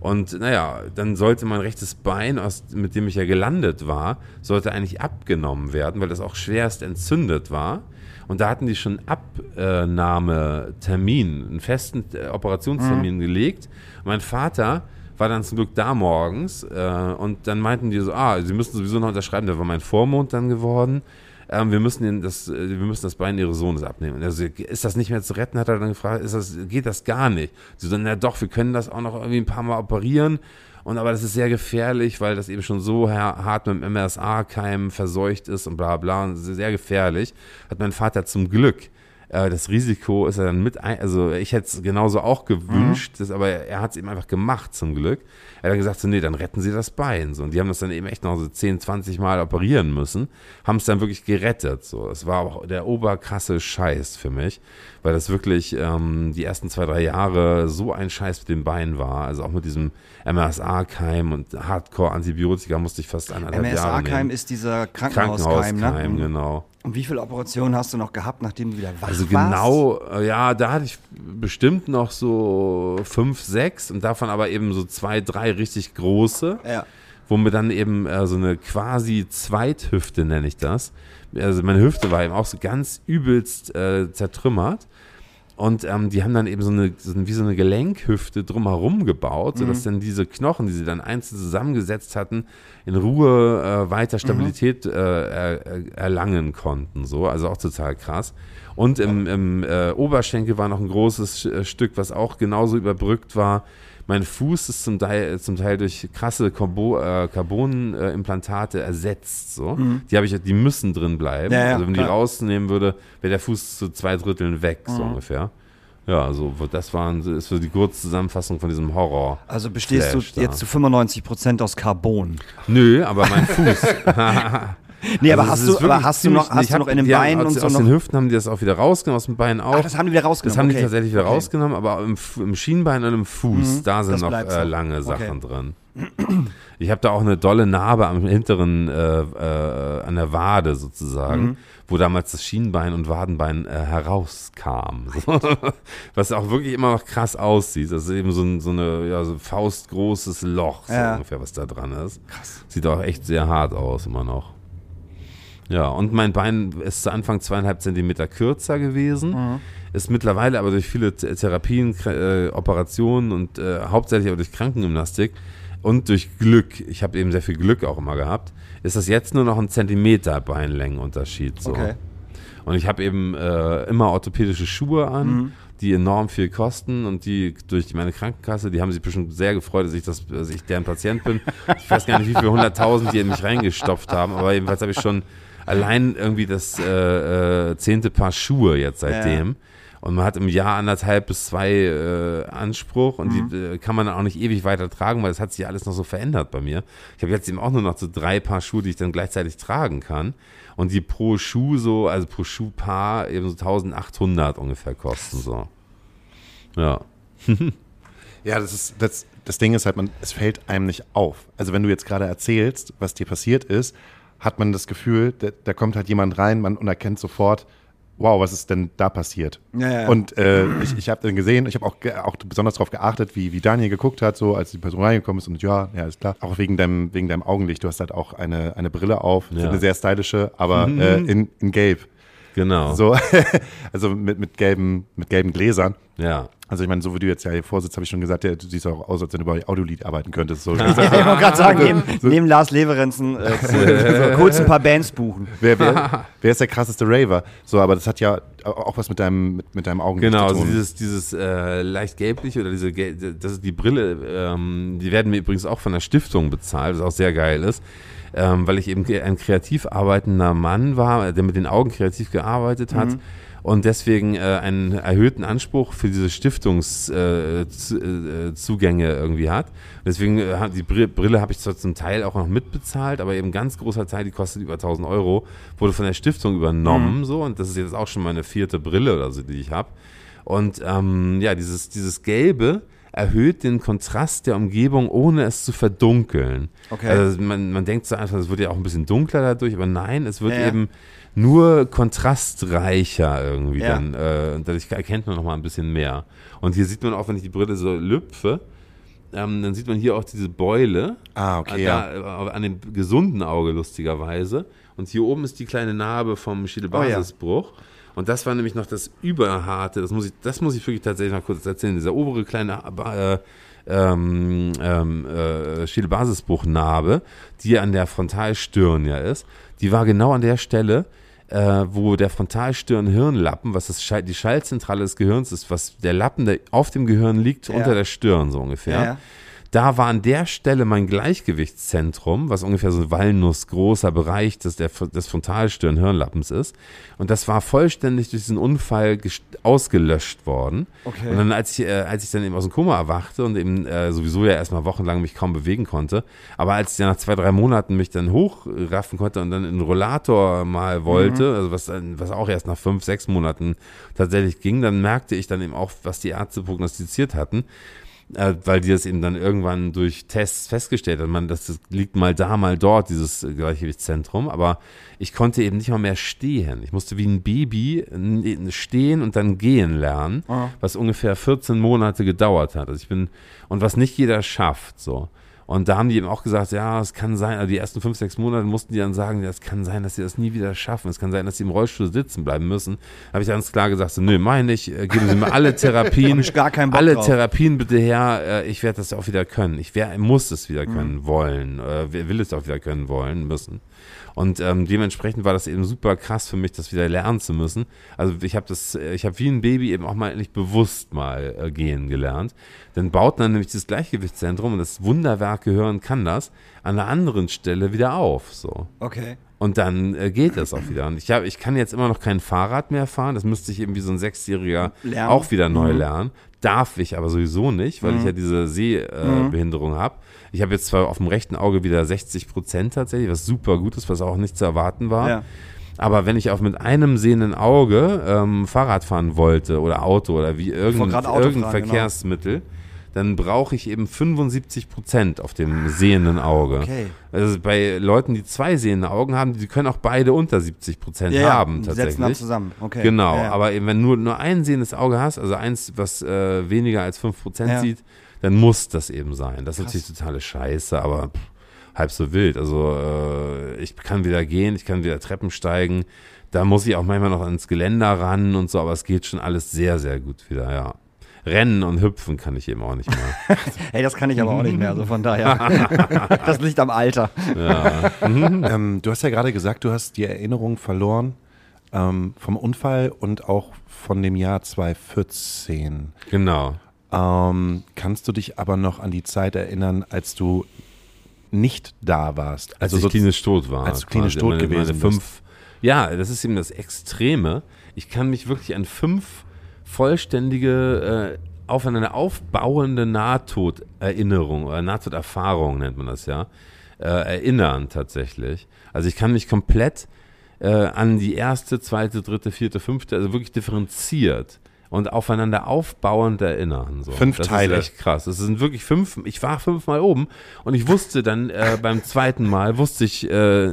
Und naja, dann sollte mein rechtes Bein, aus, mit dem ich ja gelandet war, sollte eigentlich abgenommen werden, weil das auch schwerst entzündet war. Und da hatten die schon Abnahmetermin, einen festen äh, Operationstermin mhm. gelegt. Mein Vater war dann zum Glück da morgens äh, und dann meinten die so, ah, sie müssen sowieso noch unterschreiben, da war mein Vormond dann geworden. Ähm, wir, müssen das, äh, wir müssen das Bein ihres Sohnes abnehmen. Also, ist das nicht mehr zu retten, hat er dann gefragt, ist das, geht das gar nicht? Sie so, na doch, wir können das auch noch irgendwie ein paar Mal operieren. Und aber das ist sehr gefährlich, weil das eben schon so hart mit dem MRSA-Keim verseucht ist und bla bla. Und sehr gefährlich. Hat mein Vater zum Glück das Risiko ist er dann mit ein, also ich hätte es genauso auch gewünscht, mhm. das, aber er, hat es eben einfach gemacht zum Glück. Er hat dann gesagt, so, nee, dann retten sie das Bein. So. Und die haben das dann eben echt noch so 10, 20 Mal operieren müssen, haben es dann wirklich gerettet. So. Das war auch der oberkrasse Scheiß für mich, weil das wirklich ähm, die ersten zwei, drei Jahre so ein Scheiß mit dem Bein war. Also auch mit diesem MRSA-Keim und Hardcore-Antibiotika musste ich fast eineinhalb Jahre MRSA-Keim ist dieser Krankenhauskeim, Krankenhauskeim ne? genau. Und wie viele Operationen hast du noch gehabt, nachdem du wieder wach Also warst? genau, äh, ja, da hatte ich bestimmt noch so fünf, sechs und davon aber eben so zwei, drei richtig große, Ja. wo mir dann eben äh, so eine quasi Zweithüfte, nenne ich das. Also meine Hüfte war eben auch so ganz übelst äh, zertrümmert. Und ähm, die haben dann eben so eine, so wie so eine Gelenkhüfte drumherum gebaut, sodass dann diese Knochen, die sie dann einzeln zusammengesetzt hatten, in Ruhe äh, weiter Stabilität äh, er, erlangen konnten. So, also auch total krass. Und im, im äh, Oberschenkel war noch ein großes äh, Stück, was auch genauso überbrückt war. Mein Fuß ist zum Teil, zum Teil durch krasse Carbo, äh, Carbonimplantate ersetzt. So. Die habe ich, die müssen drin bleiben. Ja, ja, also wenn die klar. rausnehmen würde, wäre der Fuß zu zwei Dritteln weg, so ungefähr. Ja, also das war ist so die Kurzzusammenfassung von diesem Horror. Also bestehst Flash du da. jetzt zu 95% aus Carbon. Nö, aber mein Fuß. Nee, aber Also hast du, aber hast du noch, hast ich du noch in den die haben Beinen und so aus noch? den Hüften haben die das auch wieder rausgenommen, aus den Beinen auch. Ach, das haben die wieder rausgenommen. Das haben die okay. tatsächlich wieder okay. rausgenommen, aber im, im Schienbein und im Fuß, Mhm, da sind noch äh, lange Sachen Okay. drin. Ich habe da auch eine dolle Narbe am hinteren, äh, äh, an der Wade sozusagen, Mhm. wo damals das Schienbein und Wadenbein äh, herauskam. So. Was auch wirklich immer noch krass aussieht. Das ist eben so, ein, so eine ja, so faustgroßes Loch, so Ja. ungefähr, was da dran ist. Krass. Sieht auch echt sehr hart aus, immer noch. Ja, und mein Bein ist zu Anfang zweieinhalb Zentimeter kürzer gewesen, Mhm. ist mittlerweile aber durch viele Th- Therapien, äh, Operationen und äh, hauptsächlich aber durch Krankengymnastik und durch Glück, ich habe eben sehr viel Glück auch immer gehabt, ist das jetzt nur noch ein Zentimeter Beinlängenunterschied. So. Okay. Und ich habe eben äh, immer orthopädische Schuhe an, Mhm. die enorm viel kosten und die durch meine Krankenkasse, die haben sich bestimmt sehr gefreut, dass ich, das, dass ich deren Patient bin. Ich weiß gar nicht, wie viele hunderttausend die in mich reingestopft haben, aber jedenfalls habe ich schon allein irgendwie das äh, äh, zehnte Paar Schuhe jetzt seitdem. Und man hat im Jahr anderthalb bis zwei äh, Anspruch und die äh, kann man dann auch nicht ewig weiter tragen, weil das hat sich ja alles noch so verändert bei mir. Ich habe jetzt eben auch nur noch so drei Paar Schuhe, die ich dann gleichzeitig tragen kann. Und die pro Schuh so, also pro Schuhpaar eben so 1800 ungefähr kosten so. Ja. Ja, das ist das, das Ding ist halt, man, es fällt einem nicht auf. Also wenn du jetzt gerade erzählst, was dir passiert ist, hat man das Gefühl, da, da kommt halt jemand rein man, und erkennt sofort, wow, was ist denn da passiert? Ja, ja. Und äh, ich, ich habe dann gesehen, ich habe auch, auch besonders darauf geachtet, wie, wie Daniel geguckt hat, so als die Person reingekommen ist und ja, ja, ist klar. Auch wegen deinem, wegen deinem Augenlicht. Du hast halt auch eine, eine Brille auf, Ja. eine sehr stylische, aber äh, in, in gelb. Genau. So, also mit, mit, gelben, mit gelben Gläsern. Ja. Also ich meine, so wie du jetzt ja hier vorsitzt, habe ich schon gesagt, ja, du siehst auch aus, als wenn du bei Audiolied arbeiten könntest. So. Ja, ich wollte gerade sagen, neben, neben Lars Leverenzen äh, kurz, kurz ein paar Bands buchen. wer, wer, wer ist der krasseste Raver? So, aber das hat ja auch was mit deinem, mit, mit deinem Augenlicht Genau, zu also tun. dieses, dieses äh, leicht gelbliche oder diese, das ist die Brille, ähm, die werden mir übrigens auch von der Stiftung bezahlt, was auch sehr geil ist, ähm, weil ich eben ein kreativ arbeitender Mann war, der mit den Augen kreativ gearbeitet hat. Und deswegen äh, einen erhöhten Anspruch für diese Stiftungszugänge äh, äh, irgendwie hat. Deswegen äh, die Brille, Brille habe ich zwar zum Teil auch noch mitbezahlt, aber eben ein ganz großer Teil, die kostet über 1000 Euro, wurde von der Stiftung übernommen. So, und das ist jetzt auch schon meine vierte Brille oder so, die ich habe. Und ähm, ja, dieses, dieses Gelbe erhöht den Kontrast der Umgebung, ohne es zu verdunkeln. Okay. Also man, man denkt so einfach, es wird ja auch ein bisschen dunkler dadurch, aber nein, es wird Ja, ja. eben nur kontrastreicher irgendwie Ja. dann. Äh, und dadurch erkennt man noch mal ein bisschen mehr. Und hier sieht man auch, wenn ich die Brille so lüpfe, ähm, dann sieht man hier auch diese Beule. Ah, okay, äh, ja. da, äh, An dem gesunden Auge, lustigerweise. Und hier oben ist die kleine Narbe vom Schädelbasisbruch. Und das war nämlich noch das Überharte, das muss ich, das muss ich wirklich tatsächlich noch kurz erzählen. Dieser obere kleine äh, ähm, ähm, äh, Schädelbasisbruchnarbe, die an der Frontalstirn ja ist, die war genau an der Stelle, äh, wo der Frontalstirn-Hirnlappen, was das Schall, die Schallzentrale des Gehirns ist, was der Lappen, der auf dem Gehirn liegt, Ja. unter der Stirn so ungefähr. Ja. Da war an der Stelle mein Gleichgewichtszentrum, was ungefähr so ein walnussgroßer Bereich des, der, des Frontalstirn-Hirnlappens ist. Und das war vollständig durch diesen Unfall ausgelöscht worden. Okay. Und dann, als ich, äh, als ich dann eben aus dem Koma erwachte und eben äh, sowieso ja erstmal wochenlang mich kaum bewegen konnte, aber als ich dann nach zwei, drei Monaten mich dann hochraffen konnte und dann in den Rollator mal wollte, also was, was auch erst nach fünf, sechs Monaten tatsächlich ging, dann merkte ich dann eben auch, was die Ärzte prognostiziert hatten weil die das eben dann irgendwann durch Tests festgestellt hat, man, das, das liegt mal da, mal dort, dieses äh, Gleichgewichtszentrum, aber ich konnte eben nicht mal mehr stehen. Ich musste wie ein Baby stehen und dann gehen lernen, was ungefähr 14 Monate gedauert hat. Also ich bin, und was nicht jeder schafft, so. Und da haben die eben auch gesagt, ja, es kann sein, also die ersten fünf, sechs Monate mussten die dann sagen, ja, es kann sein, dass sie das nie wieder schaffen. Es kann sein, dass sie im Rollstuhl sitzen bleiben müssen. Da habe ich ganz klar gesagt, so, nö, meine ich, äh, geben Sie mir alle Therapien, ich gar keinen Bock alle drauf. Therapien bitte her, äh, ich werde das auch wieder können. Ich wer, muss es wieder können Mhm. wollen, äh, will es auch wieder können wollen müssen. Und ähm, dementsprechend war das eben super krass für mich, das wieder lernen zu müssen. Also ich habe das, äh, ich habe wie ein Baby eben auch mal endlich bewusst mal äh, gehen gelernt. Dann baut man nämlich das Gleichgewichtszentrum und das Wunderwerk Gehirn kann das an einer anderen Stelle wieder auf. So. Okay. Und dann äh, geht das auch wieder. Und ich, hab, ich kann jetzt immer noch kein Fahrrad mehr fahren. Das müsste ich eben wie so ein Sechsjähriger Lernen. auch wieder neu lernen. Darf ich aber sowieso nicht, weil ich ja diese Sehbehinderung äh, Behinderung habe. Ich habe jetzt zwar auf dem rechten Auge wieder 60 Prozent tatsächlich, was super gut ist, was auch nicht zu erwarten war. Ja. Aber wenn ich auch mit einem sehenden Auge ähm, Fahrrad fahren wollte oder Auto oder wie irgendein, irgendein fahren, genau. Dann brauche ich eben 75 Prozent auf dem sehenden Auge. Okay. Also bei Leuten, die zwei sehende Augen haben, die können auch beide unter 70 Prozent Ja, ja, haben die setzen dann tatsächlich. zusammen. Okay. Genau, Ja, ja. aber eben wenn nur, nur ein sehendes Auge hast, also eins, was äh, weniger als 5 Prozent Ja. sieht, dann muss das eben sein. Das ist natürlich totale Scheiße, aber pff, halb so wild. Also äh, ich kann wieder gehen, ich kann wieder Treppen steigen. Da muss ich auch manchmal noch ans Geländer ran und so, aber es geht schon alles sehr, sehr gut wieder, ja. Rennen und hüpfen kann ich eben auch nicht mehr. Hey, das kann ich aber auch nicht mehr, also von daher. das liegt am Alter. Ähm, du hast ja gerade gesagt, du hast die Erinnerung verloren ähm, vom Unfall und auch von dem Jahr 2014. genau. Ähm, kannst du dich aber noch an die Zeit erinnern, als du nicht da warst? Als ich so- klinisch tot war. als du klinisch tot meine, gewesen meine bist. fünf, Ja, das ist eben das Extreme. Ich kann mich wirklich an fünf vollständige, äh, aufeinander aufbauende Nahtoderinnerungen oder Nahtoderfahrungen nennt man das ja, äh, erinnern tatsächlich. Also ich kann mich komplett äh, an die erste, zweite, dritte, vierte, fünfte, also wirklich differenziert und aufeinander aufbauend erinnern. So. Fünf das Teile. Ist echt krass. Es sind wirklich fünf. Ich war fünfmal oben und ich wusste dann äh, beim zweiten Mal, wusste ich, äh,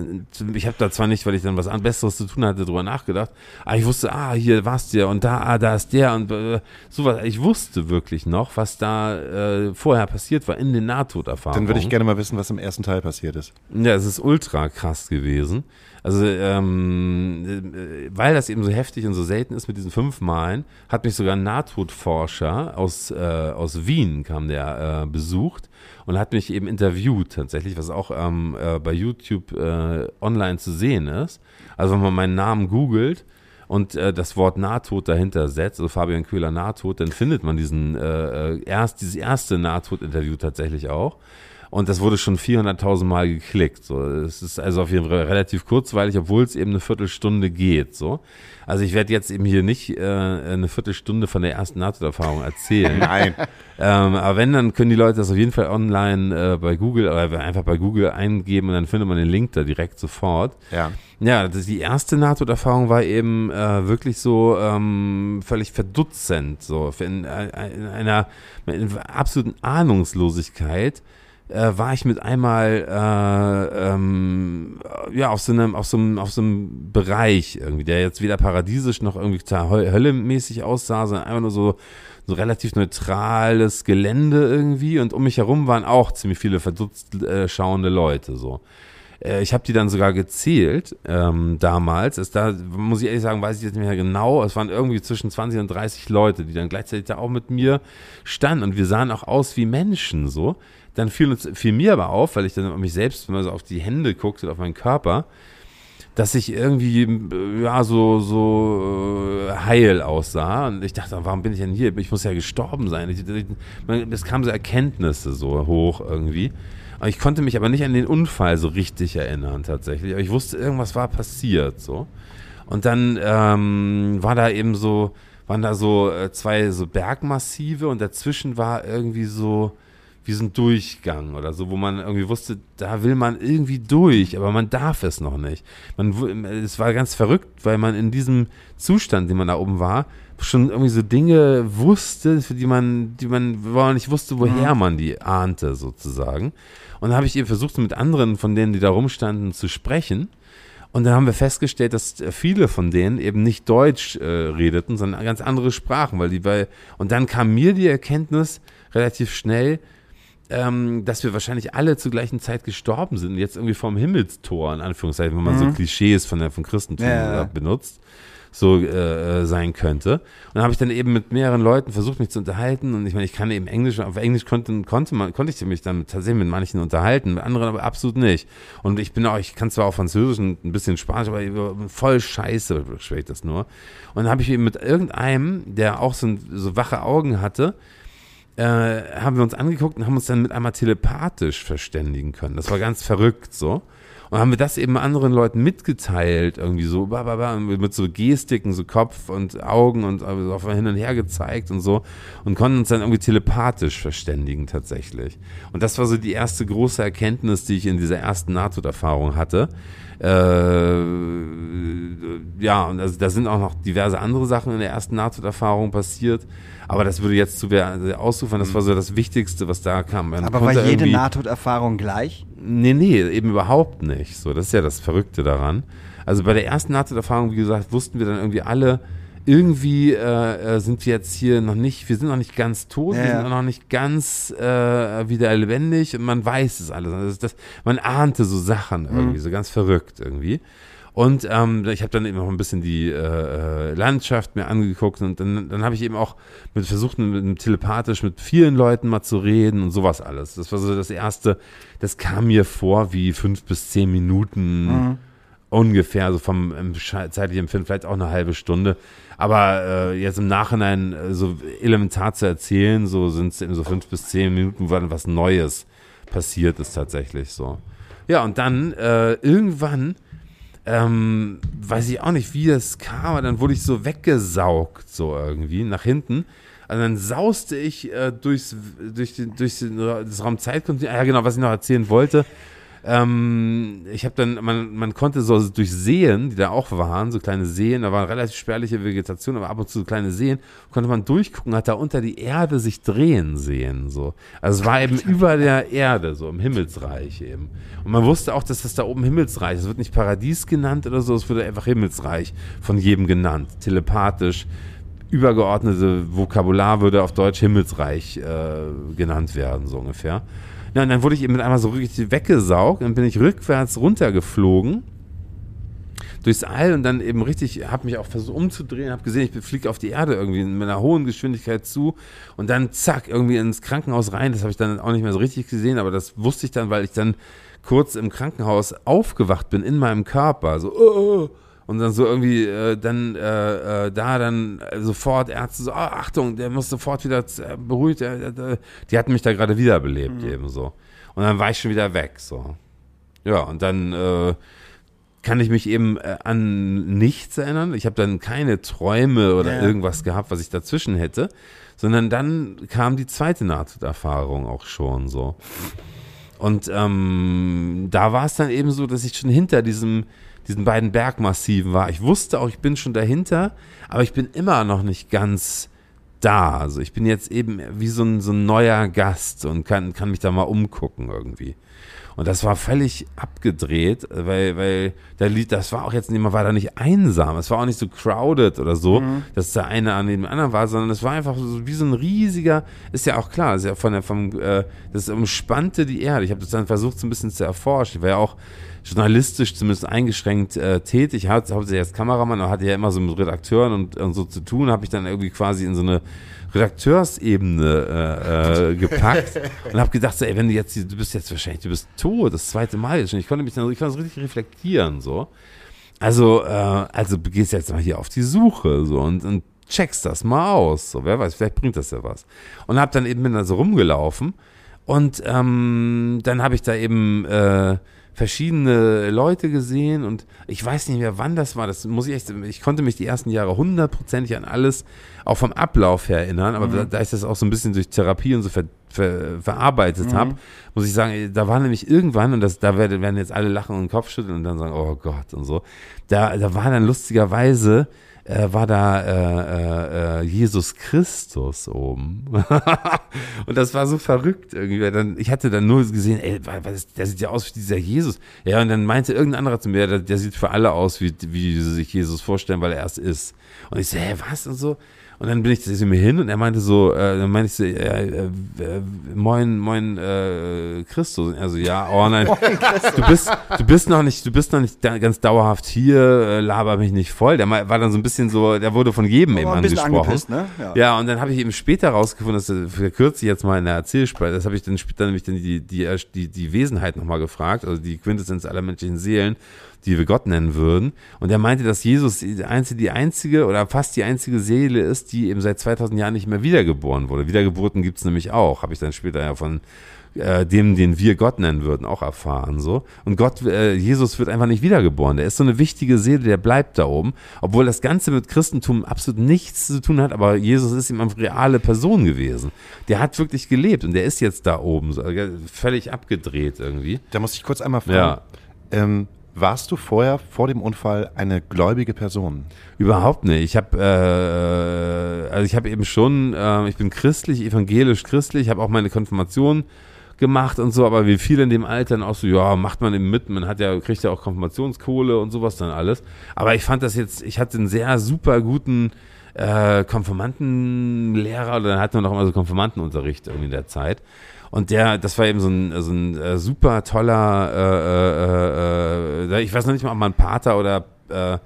ich habe da zwar nicht, weil ich dann was Besseres zu tun hatte, drüber nachgedacht, aber ich wusste, ah, hier warst du und da, ah, da ist der und äh, sowas. Ich wusste wirklich noch, was da äh, vorher passiert war in den Nahtoderfahrungen. Dann würde ich gerne mal wissen, was im ersten Teil passiert ist. Ja, es ist ultra krass gewesen. Also, ähm, äh, weil das eben so heftig und so selten ist mit diesen fünf Malen, hat mich sogar ein Nahtodforscher aus, äh, aus Wien, kam der, äh, besucht und hat mich eben interviewt tatsächlich, was auch ähm, äh, bei YouTube äh, online zu sehen ist. Also, wenn man meinen Namen googelt, und äh, das Wort Nahtod dahinter setzt, also Fabian Köhler Nahtod, dann findet man diesen äh, äh, erst dieses erste Nahtod-Interview tatsächlich auch. Und das wurde schon 400.000 Mal geklickt. So, es ist also auf jeden Fall relativ kurzweilig, obwohl es eben eine Viertelstunde geht. So, also ich werde jetzt eben hier nicht äh, eine Viertelstunde von der ersten Nahtoderfahrung erzählen. Nein. Ähm, aber wenn, dann können die Leute das auf jeden Fall online äh, bei Google oder einfach bei Google eingeben und dann findet man den Link da direkt sofort. Ja. Ja, die erste Nahtoderfahrung war eben äh, wirklich so ähm, völlig verdutzend, so in, äh, in einer in absoluten Ahnungslosigkeit äh, war ich mit einmal äh, ähm, ja auf so einem auf so einem auf so einem Bereich irgendwie, der jetzt weder paradiesisch noch irgendwie höllemäßig aussah, sondern einfach nur so so relativ neutrales Gelände irgendwie und um mich herum waren auch ziemlich viele verdutzt äh, schauende Leute so. Äh, ich habe die dann sogar gezählt ähm, damals. Es da muss ich ehrlich sagen, weiß ich jetzt nicht mehr genau. Es waren irgendwie zwischen 20 und 30 Leute, die dann gleichzeitig da auch mit mir standen und wir sahen auch aus wie Menschen so. Dann fiel uns fiel mir aber auf, weil ich dann auf mich selbst, wenn man so auf die Hände guckte, auf meinen Körper, dass ich irgendwie äh, ja so so äh, heil aussah und ich dachte, warum bin ich denn hier? Ich muss ja gestorben sein. Es kamen so Erkenntnisse so hoch irgendwie. Ich konnte mich aber nicht an den Unfall so richtig erinnern tatsächlich. Aber ich wusste, irgendwas war passiert so. Und dann ähm, war da eben so, waren da so äh, zwei so Bergmassive und dazwischen war irgendwie so ein Durchgang oder so, wo man irgendwie wusste, da will man irgendwie durch, aber man darf es noch nicht. Man, es war ganz verrückt, weil man in diesem Zustand, den man da oben war, schon irgendwie so Dinge wusste, für die man, die man, wo man nicht wusste, woher mhm. man die ahnte, sozusagen. Und dann habe ich eben versucht, mit anderen von denen, die da rumstanden, zu sprechen. Und dann haben wir festgestellt, dass viele von denen eben nicht Deutsch äh, redeten, sondern ganz andere Sprachen, weil die bei, und dann kam mir die Erkenntnis relativ schnell, ähm, dass wir wahrscheinlich alle zur gleichen Zeit gestorben sind, jetzt irgendwie vom Himmelstor, in Anführungszeichen, wenn man mhm. so Klischees von der, vom Christentum ja. benutzt so äh, sein könnte. Und dann habe ich dann eben mit mehreren Leuten versucht, mich zu unterhalten. Und ich meine, ich kann eben Englisch, auf Englisch konnte, konnte, man, konnte ich mich dann tatsächlich mit manchen unterhalten, mit anderen aber absolut nicht. Und ich bin auch, ich kann zwar auch Französisch und ein bisschen Spanisch, aber voll scheiße spreche ich das nur. Und dann habe ich eben mit irgendeinem, der auch so, so wache Augen hatte, äh, haben wir uns angeguckt und haben uns dann mit einmal telepathisch verständigen können. Das war ganz verrückt so. Und haben wir das eben anderen Leuten mitgeteilt, irgendwie so, mit so Gestiken, so Kopf und Augen und so auf hin und her gezeigt und so und konnten uns dann irgendwie telepathisch verständigen tatsächlich. Und das war so die erste große Erkenntnis, die ich in dieser ersten Nahtoderfahrung hatte. Äh, ja, und also da sind auch noch diverse andere Sachen in der ersten Nahtoderfahrung passiert. Aber das würde jetzt zu sehr ausufern. Das war so das Wichtigste, was da kam. Man Aber war jede Nahtoderfahrung gleich? Nee, nee, eben überhaupt nicht. So, das ist ja das Verrückte daran. Also bei der ersten Nahtoderfahrung, wie gesagt, wussten wir dann irgendwie alle, irgendwie äh, äh, sind wir jetzt hier noch nicht, wir sind noch nicht ganz tot, ja, wir sind noch nicht ganz äh, wieder lebendig und man weiß es alles. Also das, man ahnte so Sachen irgendwie, mhm. so ganz verrückt irgendwie. Und ähm, ich habe dann eben noch ein bisschen die äh, äh, Landschaft mir angeguckt und dann, dann habe ich eben auch mit versucht, mit, mit, telepathisch mit vielen Leuten mal zu reden und sowas alles. Das war so das Erste, das kam mir vor wie fünf bis zehn Minuten mhm. ungefähr, so vom zeitlichen Empfinden, vielleicht auch eine halbe Stunde. Aber äh, jetzt im Nachhinein äh, so elementar zu erzählen, so sind es eben so fünf bis zehn Minuten, wo dann was Neues passiert ist tatsächlich so. Ja, und dann äh, irgendwann ähm, weiß ich auch nicht, wie das kam, aber dann wurde ich so weggesaugt, so irgendwie, nach hinten. Also dann sauste ich äh, durchs, durch, den, durch den, das Raum Zeitkontinuum. Ja, genau, was ich noch erzählen wollte. Ähm, ich habe dann, man, man konnte so durch Seen, die da auch waren, so kleine Seen, da war relativ spärliche Vegetation, aber ab und zu so kleine Seen, konnte man durchgucken, hat da unter die Erde sich drehen sehen, so. Also es war eben über der Erde, so im Himmelsreich eben. Und man wusste auch, dass das da oben Himmelsreich, es wird nicht Paradies genannt oder so, es wird einfach Himmelsreich von jedem genannt, telepathisch übergeordnete Vokabular würde auf Deutsch Himmelsreich äh, genannt werden, so ungefähr. Ja, und dann wurde ich eben mit einmal so richtig weggesaugt und bin ich rückwärts runtergeflogen durchs All und dann eben richtig, habe mich auch versucht umzudrehen, habe gesehen, ich fliege auf die Erde irgendwie mit einer hohen Geschwindigkeit zu und dann zack, irgendwie ins Krankenhaus rein. Das habe ich dann auch nicht mehr so richtig gesehen, aber das wusste ich dann, weil ich dann kurz im Krankenhaus aufgewacht bin in meinem Körper. So, oh, oh und dann so irgendwie äh, dann äh, äh, da dann sofort Ärzte so, oh, Achtung, der muss sofort wieder äh, beruhigt, äh, die hatten mich da gerade wiederbelebt mhm. eben so. Und dann war ich schon wieder weg so. Ja, und dann äh, kann ich mich eben äh, an nichts erinnern. Ich habe dann keine Träume oder ja. irgendwas gehabt, was ich dazwischen hätte, sondern dann kam die zweite Nahtoderfahrung auch schon so. Und ähm, da war es dann eben so, dass ich schon hinter diesem diesen beiden Bergmassiven war. Ich wusste auch, ich bin schon dahinter, aber ich bin immer noch nicht ganz da. Also ich bin jetzt eben wie so ein, so ein neuer Gast und kann, kann mich da mal umgucken irgendwie. Und das war völlig abgedreht, weil, weil der Lied, das war auch jetzt nicht, man war da nicht einsam, es war auch nicht so crowded oder so, mhm. dass der eine an dem anderen war, sondern es war einfach so wie so ein riesiger, ist ja auch klar, ist ja von der, vom, äh, das umspannte die Erde. Ich habe das dann versucht, so ein bisschen zu erforschen. Ich war ja auch journalistisch zumindest eingeschränkt äh, tätig. Hauptsächlich als Kameramann, aber hatte ja immer so mit Redakteuren und, und so zu tun, habe ich dann irgendwie quasi in so eine Redakteursebene äh, äh, gepackt und habe gedacht, so, ey, wenn du jetzt, du bist jetzt wahrscheinlich, du bist tot, das zweite Mal jetzt schon. Ich konnte mich dann, ich konnte das richtig reflektieren, so. Also, äh, also gehst jetzt mal hier auf die Suche, so und, und checkst das mal aus, so wer weiß, vielleicht bringt das ja was. Und habe dann eben bin da so rumgelaufen und ähm, dann habe ich da eben äh, verschiedene Leute gesehen und ich weiß nicht mehr, wann das war. Das muss ich echt, ich konnte mich die ersten Jahre hundertprozentig an alles auch vom Ablauf her erinnern, aber mhm. da, ich das auch so ein bisschen durch Therapie und so ver, ver, verarbeitet mhm. habe, muss ich sagen, da war nämlich irgendwann, und das, da werden, werden jetzt alle lachen und den Kopf schütteln und dann sagen, oh Gott und so, da, da war dann lustigerweise äh, war da äh, äh, Jesus Christus oben. und das war so verrückt irgendwie. Dann, ich hatte dann nur gesehen, ey, was, der sieht ja aus wie dieser Jesus. Ja, und dann meinte irgendein anderer zu mir, der, der sieht für alle aus, wie, wie sie sich Jesus vorstellen, weil er es ist. Und ich so, hä, was und so. Und dann bin ich zu mir hin und er meinte so, äh, dann meinte ich so, äh, äh, moin, moin äh, Christus. Und er so, ja, oh nein, du bist, du bist noch nicht, du bist noch nicht ganz dauerhaft hier, äh, laber mich nicht voll. Der war dann so ein bisschen so, der wurde von jedem eben angesprochen. Ne? Ja. ja. und dann habe ich eben später rausgefunden, das verkürze ich jetzt mal in der Erzählsprache, das habe ich dann später nämlich dann die, die, die, die Wesenheit nochmal gefragt, also die Quintessenz aller menschlichen Seelen die wir Gott nennen würden. Und er meinte, dass Jesus die einzige, die einzige oder fast die einzige Seele ist, die eben seit 2000 Jahren nicht mehr wiedergeboren wurde. Wiedergeburten gibt's nämlich auch, habe ich dann später ja von äh, dem, den wir Gott nennen würden, auch erfahren so. Und Gott, äh, Jesus wird einfach nicht wiedergeboren. Der ist so eine wichtige Seele, der bleibt da oben, obwohl das Ganze mit Christentum absolut nichts zu tun hat. Aber Jesus ist ihm eine reale Person gewesen. Der hat wirklich gelebt und der ist jetzt da oben, so, äh, völlig abgedreht irgendwie. Da muss ich kurz einmal fragen. Ja. Ähm, warst du vorher, vor dem Unfall, eine gläubige Person? Überhaupt nicht. Ich habe, äh, also ich habe eben schon, äh, ich bin christlich, evangelisch christlich, habe auch meine Konfirmation gemacht und so, aber wie viele in dem Alter dann auch so, ja, macht man eben mit, man hat ja, kriegt ja auch Konfirmationskohle und sowas dann alles. Aber ich fand das jetzt, ich hatte einen sehr super guten äh, Konfirmandenlehrer, oder dann hatten wir noch immer so Konfirmandenunterricht irgendwie in der Zeit. Und der, das war eben so ein, so ein äh, super toller, äh, äh, äh, ich weiß noch nicht mal, ob man Pater oder äh,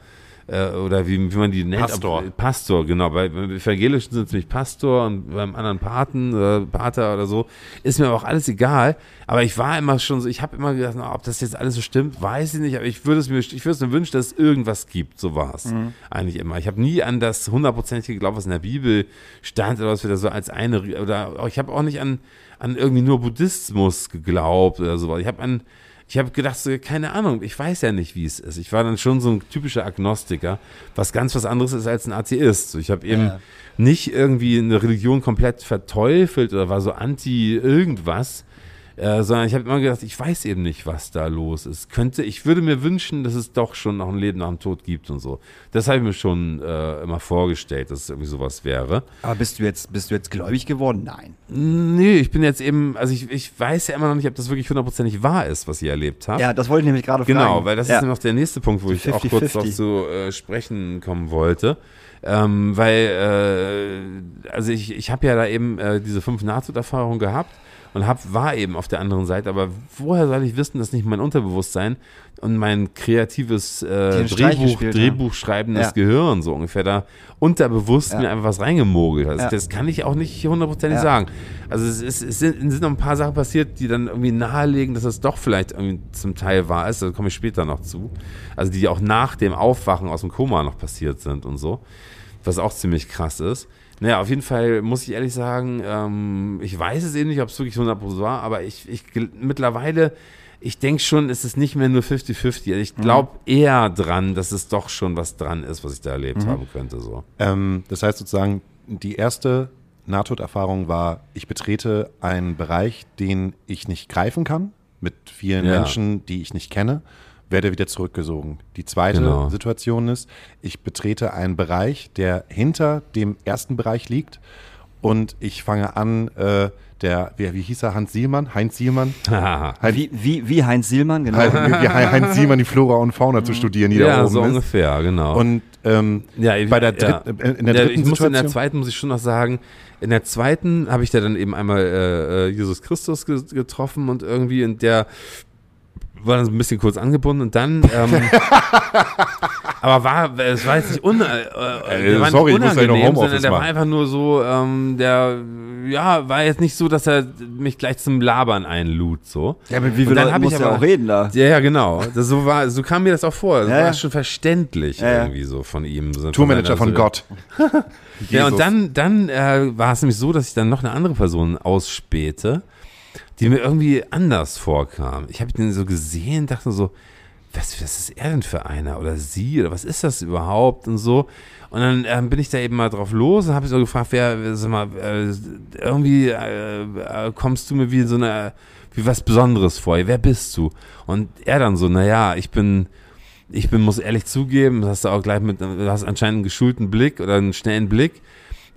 äh, oder wie, wie man die nennt. Pastor. Pastor, genau. Bei, beim Evangelischen sind es nämlich Pastor und beim anderen Paten oder Pater oder so. Ist mir aber auch alles egal. Aber ich war immer schon so, ich habe immer gedacht, na, ob das jetzt alles so stimmt, weiß ich nicht. Aber ich würde es mir, ich würde es mir wünschen, dass es irgendwas gibt. So war es mhm. eigentlich immer. Ich habe nie an das hundertprozentige geglaubt, was in der Bibel stand oder was wir da so als eine, oder ich habe auch nicht an an irgendwie nur Buddhismus geglaubt oder so. Ich habe an, ich habe gedacht, so, keine Ahnung, ich weiß ja nicht, wie es ist. Ich war dann schon so ein typischer Agnostiker, was ganz was anderes ist als ein Atheist. Ich habe eben ja. nicht irgendwie eine Religion komplett verteufelt oder war so anti irgendwas, äh, sondern ich habe immer gedacht, ich weiß eben nicht, was da los ist. Könnte, ich würde mir wünschen, dass es doch schon noch ein Leben nach dem Tod gibt und so. Das habe ich mir schon äh, immer vorgestellt, dass es irgendwie sowas wäre. Aber bist du jetzt, bist du jetzt gläubig geworden? Nein. Nee, ich bin jetzt eben, also ich, ich weiß ja immer noch nicht, ob das wirklich hundertprozentig wahr ist, was ich erlebt habe. Ja, das wollte ich nämlich gerade genau, fragen. Genau, weil das ja. ist nämlich auch der nächste Punkt, wo 50, ich auch kurz noch zu äh, sprechen kommen wollte. Ähm, weil, äh, also ich, ich habe ja da eben äh, diese fünf Nahtoderfahrungen gehabt und hab, war eben auf der anderen Seite. Aber woher soll ich wissen, dass nicht mein Unterbewusstsein und mein kreatives äh, Drehbuch, Drehbuch schreibendes ja. Gehirn so ungefähr da unterbewusst ja. mir einfach was reingemogelt hat. Ja. Das kann ich auch nicht hundertprozentig sagen. Also es, ist, es, sind, noch ein paar Sachen passiert, die dann irgendwie nahelegen, dass es doch vielleicht irgendwie zum Teil wahr ist. Da komme ich später noch zu. Also die auch nach dem Aufwachen aus dem Koma noch passiert sind und so. Was auch ziemlich krass ist. Naja, auf jeden Fall muss ich ehrlich sagen, ähm, ich weiß es eben nicht, ob es wirklich 100% war, aber ich, ich mittlerweile, ich denke schon, es ist nicht mehr nur 50-50. Ich glaube mhm. eher dran, dass es doch schon was dran ist, was ich da erlebt mhm. haben könnte. So. Ähm, das heißt sozusagen, die erste Nahtoderfahrung war, ich betrete einen Bereich, den ich nicht greifen kann, mit vielen ja. Menschen, die ich nicht kenne werde wieder zurückgesogen. Die zweite genau. Situation ist, ich betrete einen Bereich, der hinter dem ersten Bereich liegt und ich fange an, äh, der, wie, wie hieß er, Hans Sielmann? Heinz Sielmann? Heinz, wie, wie, wie Heinz Sielmann, genau. wie Heinz Sielmann die Flora und Fauna zu studieren, die ja, da oben so ist. ungefähr, genau. Und ähm, ja, bei der, Dritt, ja. Äh, in der dritten ich muss In der zweiten muss ich schon noch sagen, in der zweiten habe ich da dann eben einmal äh, äh Jesus Christus getroffen und irgendwie in der war dann so ein bisschen kurz angebunden und dann, ähm, aber war, es war jetzt nicht, un, äh, Äh, war sorry, ich nicht muss ja noch Homeoffice sondern der war einfach nur so, ähm, der, ja, war jetzt nicht so, dass er mich gleich zum Labern einlud, so. Ja, mit wie viel dann du aber- auch reden da? Ja, ja, genau. Das, so, war, so kam mir das auch vor. Das Ja, war ja. schon verständlich Ja, ja. irgendwie so von ihm. So Tourmanager seiner- von Gott. Ja, und dann, dann äh, war es nämlich so, dass ich dann noch eine andere Person ausspähte, die mir irgendwie anders vorkam. Ich habe den so gesehen, dachte so, was, was ist er denn für einer oder sie oder was ist das überhaupt und so. Und dann ähm, bin ich da eben mal drauf los und habe so gefragt, wer, sag mal, äh, irgendwie äh, äh, kommst du mir wie so eine, wie was Besonderes vor. Wer bist du? Und er dann so, naja, ich bin, ich bin, muss ehrlich zugeben, hast du auch gleich mit, du hast anscheinend einen geschulten Blick oder einen schnellen Blick.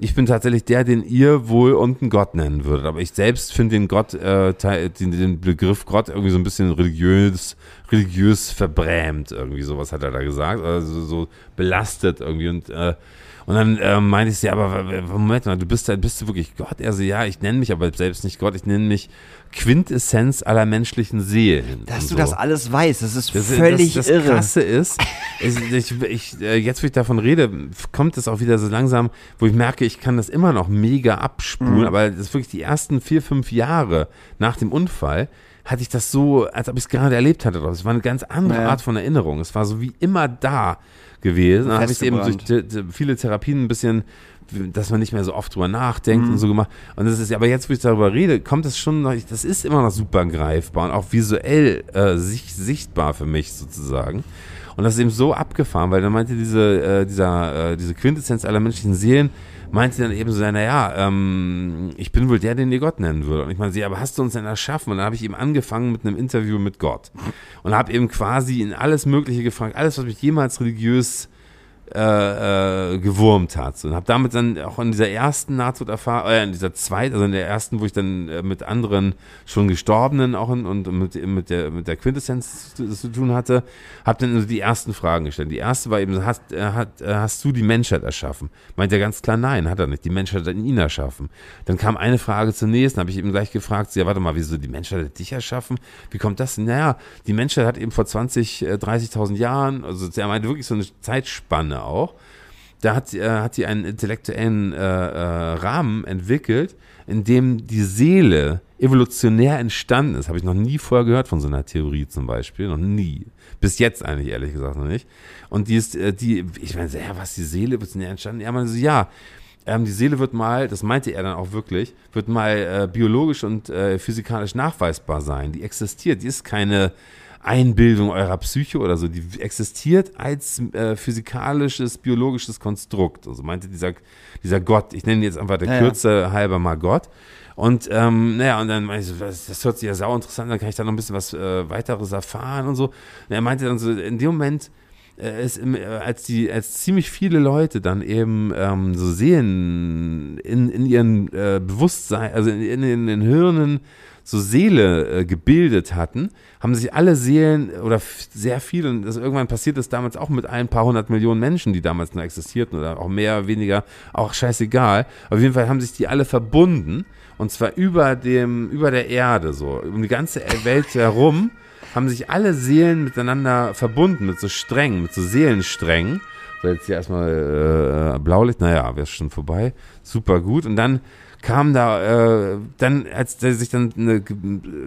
Ich bin tatsächlich der, den ihr wohl unten Gott nennen würdet. Aber ich selbst finde den Gott, äh, den, den Begriff Gott irgendwie so ein bisschen religiös, religiös verbrämt. Irgendwie sowas hat er da gesagt. Also so belastet irgendwie. Und, äh, und dann äh, meinte ich, ja, aber Moment mal, du bist, da- bist du wirklich Gott? Er so, ja, ich nenne mich aber selbst nicht Gott, ich nenne mich Quintessenz aller menschlichen Seelen. Dass du so. das alles weißt, das ist Das, völlig das, das irre. Krasse ist, ist ich, ich, äh, jetzt, wo ich davon rede, kommt es auch wieder so langsam, wo ich merke, ich kann das immer noch mega abspulen, Mhm. aber das ist wirklich die ersten vier, fünf Jahre nach dem Unfall, hatte ich das so, als ob ich es gerade erlebt hatte. Es war eine ganz andere Ja. Art von Erinnerung. Es war so wie immer da gewesen. Dann habe ich es eben durch viele Therapien ein bisschen dass man nicht mehr so oft drüber nachdenkt Mhm. und so gemacht. Und das ist, aber jetzt, wo ich darüber rede, kommt es schon noch, das ist immer noch super greifbar und auch visuell äh, sich, sichtbar für mich sozusagen. Und das ist eben so abgefahren, weil dann meinte diese, äh, dieser, äh, diese Quintessenz aller menschlichen Seelen, meinte dann eben so, naja, ähm, ich bin wohl der, den ihr Gott nennen würde. Und ich meine, sie, aber hast du uns denn erschaffen? Und dann habe ich eben angefangen mit einem Interview mit Gott. Und habe eben quasi in alles Mögliche gefragt, alles, was mich jemals religiös äh, äh, gewurmt hat. Und habe damit dann auch in dieser ersten Nahtoderfahrung, äh, in dieser zweiten, also in der ersten, wo ich dann äh, mit anderen schon Gestorbenen auch in, und mit, mit, der, mit der Quintessenz zu, zu tun hatte, habe dann so die ersten Fragen gestellt. Die erste war eben, hast, äh, hat, äh, hast du die Menschheit erschaffen? Meint er ganz klar, nein, hat er nicht. Die Menschheit hat ihn erschaffen. Dann kam eine Frage zur nächsten, habe ich eben gleich gefragt, ja, warte mal, wieso die Menschheit hat dich erschaffen? Wie kommt das? Naja, die Menschheit hat eben vor 20, äh, 30.000 Jahren, also er meinte wirklich so eine Zeitspanne auch, da hat, äh, hat sie einen intellektuellen äh, äh, Rahmen entwickelt, in dem die Seele evolutionär entstanden ist. Habe ich noch nie vorher gehört von so einer Theorie zum Beispiel. Noch nie. Bis jetzt eigentlich, ehrlich gesagt, noch nicht. Und die ist, äh, die, ich meine, ja, was, die Seele evolutionär entstanden? Ja, man so, ja. Ähm, die Seele wird mal, das meinte er dann auch wirklich, wird mal äh, biologisch und äh, physikalisch nachweisbar sein. Die existiert. Die ist keine Einbildung eurer Psyche oder so. Die existiert als äh, physikalisches, biologisches Konstrukt. Also meinte dieser, dieser Gott, ich nenne ihn jetzt einfach der Ja, ja. Kürze halber mal Gott. Und ähm, naja, und dann meinte ich so, das, das hört sich ja sau interessant, dann kann ich da noch ein bisschen was äh, weiteres erfahren und so. Und er meinte dann so, in dem Moment, äh, ist im, äh, als die, als ziemlich viele Leute dann eben ähm, so sehen in, in ihren äh, Bewusstsein, also in, in, in den Hirnen so Seele äh, gebildet hatten, haben sich alle Seelen oder sehr viele, und das irgendwann passiert ist damals auch mit ein paar hundert Millionen Menschen, die damals noch existierten oder auch mehr, weniger, auch scheißegal. Auf jeden Fall haben sich die alle verbunden und zwar über dem, über der Erde so, um die ganze Welt herum haben sich alle Seelen miteinander verbunden mit so Strängen, mit so Seelensträngen. So, jetzt hier erstmal äh, Blaulicht, naja, wäre schon vorbei. Super gut. Und dann kam da, äh, dann, als der sich dann eine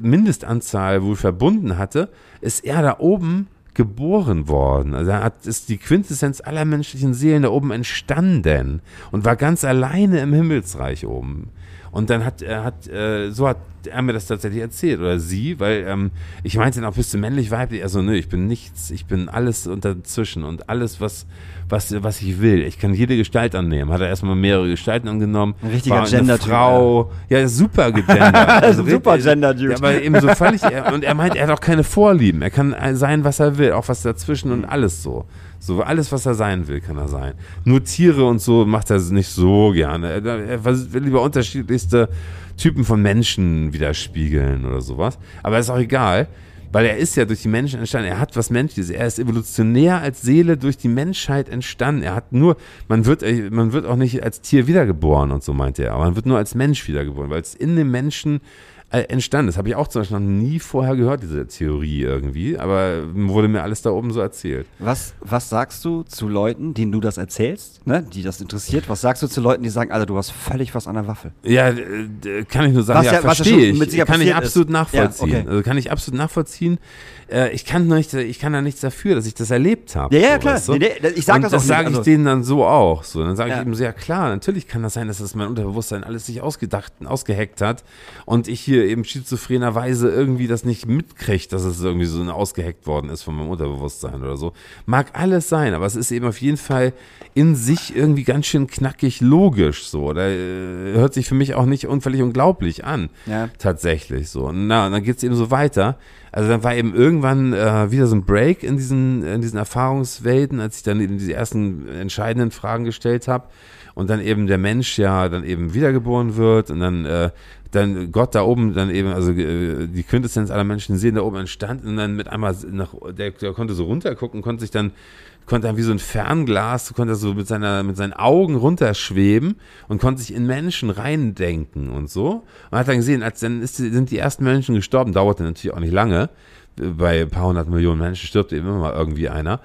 Mindestanzahl wohl verbunden hatte, ist er da oben geboren worden. Also er hat, ist die Quintessenz aller menschlichen Seelen da oben entstanden und war ganz alleine im Himmelsreich oben. Und dann hat er hat, äh, so hat er mir das tatsächlich erzählt oder sie, weil ähm, ich meinte dann auch, bist du männlich, weiblich? Also nö, ich bin nichts, ich bin alles dazwischen und alles, was, was, was ich will. Ich kann jede Gestalt annehmen. Hat er erstmal mehrere Gestalten angenommen. Ein richtiger War eine Frau. Ja, super gegendert. Also Super Gender-Typ. Ja, aber eben so völlig, er- und er meint, er hat auch keine Vorlieben. Er kann sein, was er will, auch was dazwischen und alles so. So, alles, was er sein will, kann er sein. Nur Tiere und so macht er nicht so gerne. Er, will lieber unterschiedlichste Typen von Menschen widerspiegeln oder sowas. Aber ist auch egal, weil er ist ja durch die Menschen entstanden. Er hat was Menschliches. Er ist evolutionär als Seele durch die Menschheit entstanden. Er hat nur, man wird, man wird auch nicht als Tier wiedergeboren und so meinte er, aber man wird nur als Mensch wiedergeboren, weil es in dem Menschen äh, entstanden ist. Habe ich auch zum Beispiel noch nie vorher gehört, diese Theorie irgendwie, aber wurde mir alles da oben so erzählt. Was, was sagst du zu Leuten, denen du das erzählst, ne, die das interessiert? Was sagst du zu Leuten, die sagen, Alter, du hast völlig was an der Waffel? Ja, äh, kann ich nur sagen, Was ja, ja- verstehe ich. Kann ich absolut ist. nachvollziehen. Ja, okay. Also kann ich absolut nachvollziehen. Äh, ich kann nicht, ich kann da nichts dafür, dass ich das erlebt habe. Ja, ja, so, klar. weißt du? Nee, nee, ich sag Und das das auch nicht, sage ich also- denen dann so auch. So, dann sage Ja. ich eben sehr klar, natürlich kann das sein, dass das mein Unterbewusstsein alles sich ausgedacht, ausgeheckt hat und ich hier eben schizophrenerweise irgendwie das nicht mitkriege, dass es irgendwie so ausgeheckt worden ist von meinem Unterbewusstsein oder so. Mag alles sein, aber es ist eben auf jeden Fall in sich irgendwie ganz schön knackig logisch so. Oder äh, hört sich für mich auch nicht un völlig unglaublich an. Ja. Tatsächlich so. Und Na, und dann geht's eben so weiter. Also dann war eben irgendwann äh, wieder so ein Break in diesen, in diesen Erfahrungswelten, als ich dann eben diese ersten entscheidenden Fragen gestellt habe. Und dann eben der Mensch ja dann eben wiedergeboren wird und dann, äh, dann Gott da oben dann eben, also äh, die Quintessenz aller Menschen sehen da oben entstand und dann mit einmal nach, der, der konnte so runtergucken, konnte sich dann konnte dann wie so ein Fernglas, konnte so mit seiner, mit seinen Augen runterschweben und konnte sich in Menschen reindenken und so. Und hat dann gesehen, als dann ist, sind die ersten Menschen gestorben, dauerte natürlich auch nicht lange. Bei ein paar hundert Millionen Menschen stirbt eben immer mal irgendwie einer.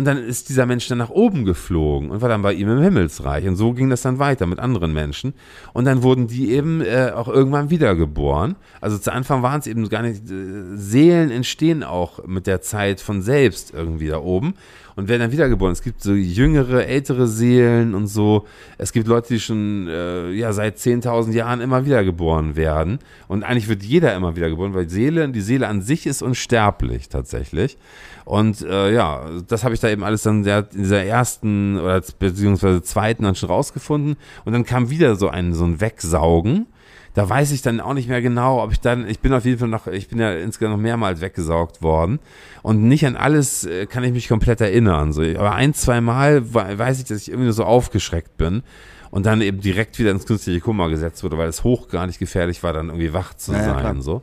Und dann ist dieser Mensch dann nach oben geflogen und war dann bei ihm im Himmelsreich. Und so ging das dann weiter mit anderen Menschen. Und dann wurden die eben äh, auch irgendwann wiedergeboren. Also zu Anfang waren es eben gar nicht, äh, Seelen entstehen auch mit der Zeit von selbst irgendwie da oben und werden dann wiedergeboren. Es gibt so jüngere, ältere Seelen und so. Es gibt Leute, die schon äh, ja, seit 10.000 Jahren immer wiedergeboren werden. Und eigentlich wird jeder immer wiedergeboren, weil Seele, die Seele an sich ist unsterblich tatsächlich. Und äh, ja, das habe ich da eben alles dann in dieser ersten oder beziehungsweise zweiten dann schon rausgefunden. Und dann kam wieder so ein, so ein Wegsaugen. Da weiß ich dann auch nicht mehr genau, ob ich dann, ich bin auf jeden Fall noch, ich bin ja insgesamt noch mehrmals weggesaugt worden. Und nicht an alles äh, kann ich mich komplett erinnern. So. Aber ein, zwei Mal we- weiß ich, dass ich irgendwie so aufgeschreckt bin und dann eben direkt wieder ins künstliche Koma gesetzt wurde, weil es hochgradig gefährlich war, dann irgendwie wach zu Ja, ja, sein. klar. so.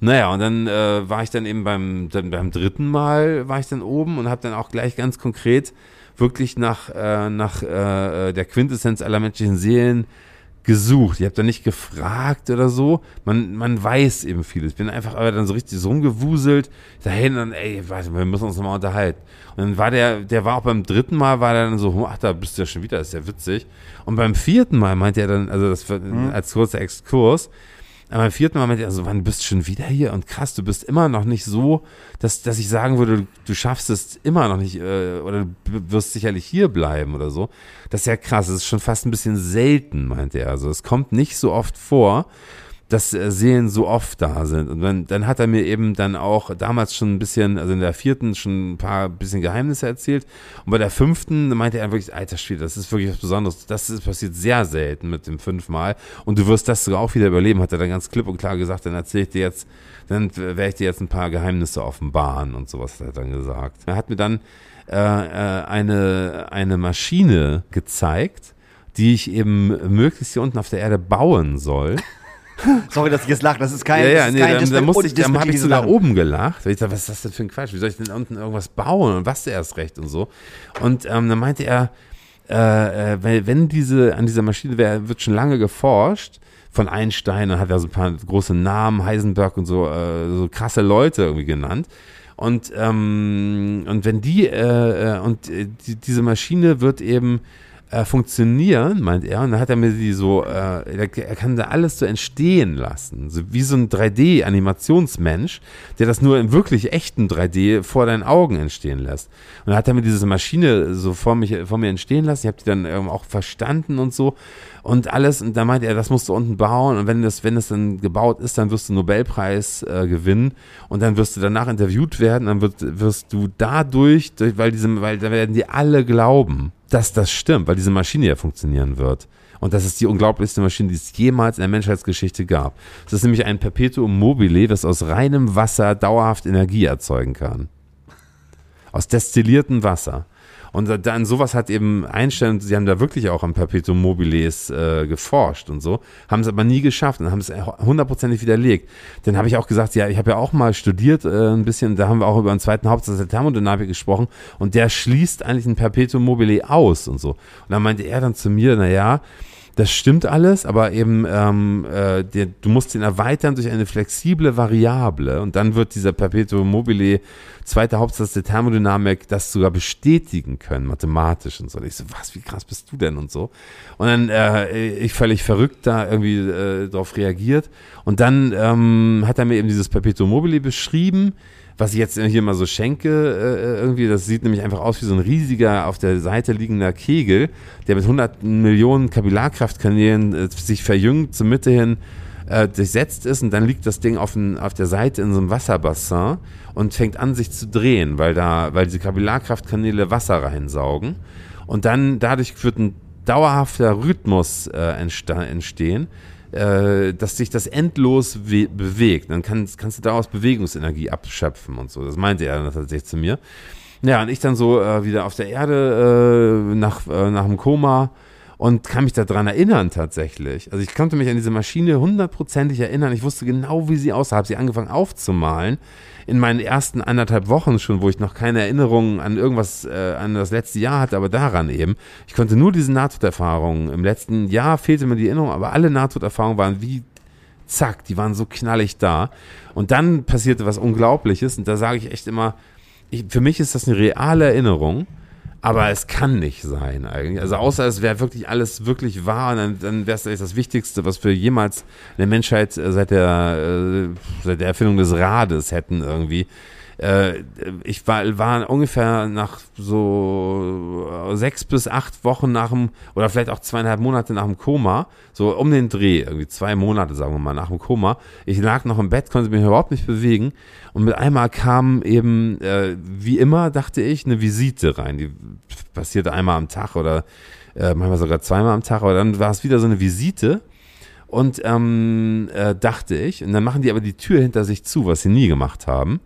Naja, und dann äh, war ich dann eben beim, dann beim dritten Mal war ich dann oben und habe dann auch gleich ganz konkret wirklich nach, äh, nach äh, der Quintessenz aller menschlichen Seelen gesucht. Ich habe da nicht gefragt oder so. Man, man weiß eben vieles. Ich bin einfach aber dann so richtig so rumgewuselt dahin und ey, warte, wir müssen uns nochmal unterhalten. Und dann war der, der war auch beim dritten Mal, war der dann so, ach, da bist du ja schon wieder, ist ja witzig. Und beim vierten Mal meinte er dann, also das war als kurzer Exkurs, aber beim vierten Mal meinte er so, wann bist du schon wieder hier? Und krass, du bist immer noch nicht so, dass, dass ich sagen würde, du, du schaffst es immer noch nicht, äh, oder du wirst sicherlich hier bleiben oder so. Das ist ja krass, das ist schon fast ein bisschen selten, meinte er. Also es kommt nicht so oft vor, dass äh, Seelen so oft da sind. Und dann, dann hat er mir eben dann auch damals schon ein bisschen, also in der vierten schon ein paar bisschen Geheimnisse erzählt. Und bei der fünften meinte er wirklich, alter Schwede, das ist wirklich was Besonderes. Das ist passiert sehr selten mit dem fünfmal. Und du wirst das sogar auch wieder überleben, hat er dann ganz klipp und klar gesagt. Dann erzähle ich dir jetzt, dann werde ich dir jetzt ein paar Geheimnisse offenbaren und sowas hat er dann gesagt. Er hat mir dann äh, äh, eine, eine Maschine gezeigt, die ich eben möglichst hier unten auf der Erde bauen soll. Sorry, dass ich jetzt lache. Das ist kein, Ja, ja, nee, kein dann, dann, musste ich, dann habe ich sogar Lachen. oben gelacht. Ich dachte, was ist das denn für ein Quatsch? Wie soll ich denn unten irgendwas bauen und was erst recht und so? Und ähm, dann meinte er, äh, äh, weil wenn diese, an dieser Maschine wär, wird schon lange geforscht von Einstein und hat er so ein paar große Namen, Heisenberg und so, äh, so krasse Leute irgendwie genannt. Und, ähm, und wenn die, äh, äh, und äh, die, diese Maschine wird eben äh, funktionieren, meint er. Und dann hat er mir die so, äh, er, kann da alles so entstehen lassen. So wie so ein 3D-Animationsmensch, der das nur im wirklich echten 3D vor deinen Augen entstehen lässt. Und dann hat er mir diese Maschine so vor, mich, vor mir entstehen lassen. Ich habe die dann ähm, auch verstanden und so. Und alles, und da meinte er, das musst du unten bauen. Und wenn das, wenn das dann gebaut ist, dann wirst du Nobelpreis äh, gewinnen. Und dann wirst du danach interviewt werden. Dann wird, wirst du dadurch, durch, weil diese, weil da werden die alle glauben, dass das stimmt, weil diese Maschine ja funktionieren wird. Und das ist die unglaublichste Maschine, die es jemals in der Menschheitsgeschichte gab. Es ist nämlich ein Perpetuum mobile, das aus reinem Wasser dauerhaft Energie erzeugen kann. Aus destilliertem Wasser. Und dann sowas hat eben Einstein, sie haben da wirklich auch am Perpetuum mobiles äh, geforscht und so, haben es aber nie geschafft und haben es hundertprozentig widerlegt. Dann habe ich auch gesagt, ja, ich habe ja auch mal studiert äh, ein bisschen, da haben wir auch über einen zweiten Hauptsatz der Thermodynamik gesprochen und der schließt eigentlich ein Perpetuum mobile aus und so. Und dann meinte er dann zu mir, na ja, das stimmt alles, aber eben ähm, äh, der, du musst ihn erweitern durch eine flexible Variable und dann wird dieser Perpetuum mobile zweite Hauptsatz der Thermodynamik das sogar bestätigen können, mathematisch und so. Und ich so, was, wie krass bist du denn und so. Und dann äh, ich völlig verrückt da irgendwie äh, darauf reagiert und dann ähm, hat er mir eben dieses Perpetuum mobile beschrieben was ich jetzt hier mal so schenke, äh, irgendwie, das sieht nämlich einfach aus wie so ein riesiger auf der Seite liegender Kegel, der mit 100 Millionen Kapillarkraftkanälen äh, sich verjüngt zur Mitte hin äh, durchsetzt ist. Und dann liegt das Ding auf, ein, auf der Seite in so einem Wasserbassin und fängt an sich zu drehen, weil da, weil diese Kapillarkraftkanäle Wasser reinsaugen. Und dann dadurch wird ein dauerhafter Rhythmus äh, entstehen äh, dass sich das endlos bewegt. Dann kann, kannst du daraus Bewegungsenergie abschöpfen und so. Das meinte er dann tatsächlich zu mir. Ja, und ich dann so äh, wieder auf der Erde äh, nach, äh, nach dem Koma und kann mich daran erinnern tatsächlich. Also ich konnte mich an diese Maschine hundertprozentig erinnern. Ich wusste genau, wie sie aussah. Habe sie angefangen aufzumalen in meinen ersten anderthalb Wochen schon, wo ich noch keine Erinnerungen an irgendwas, äh, an das letzte Jahr hatte, aber daran eben. Ich konnte nur diese Nahtoderfahrungen. Im letzten Jahr fehlte mir die Erinnerung, aber alle Nahtoderfahrungen waren wie zack, die waren so knallig da. Und dann passierte was Unglaubliches und da sage ich echt immer, ich, für mich ist das eine reale Erinnerung aber es kann nicht sein eigentlich. Also außer es wäre wirklich alles wirklich wahr, dann, dann wäre es das Wichtigste, was wir jemals in der Menschheit äh, seit der, äh, seit der Erfindung des Rades hätten irgendwie äh, ich war, war ungefähr nach so sechs bis acht Wochen nach dem, oder vielleicht auch zweieinhalb Monate nach dem Koma, so um den Dreh, irgendwie zwei Monate, sagen wir mal, nach dem Koma. Ich lag noch im Bett, konnte mich überhaupt nicht bewegen und mit einmal kam eben, äh, wie immer, dachte ich, eine Visite rein. Die passierte einmal am Tag oder äh, manchmal sogar zweimal am Tag, aber dann war es wieder so eine Visite. Und ähm, äh, dachte ich, und dann machen die aber die Tür hinter sich zu, was sie nie gemacht haben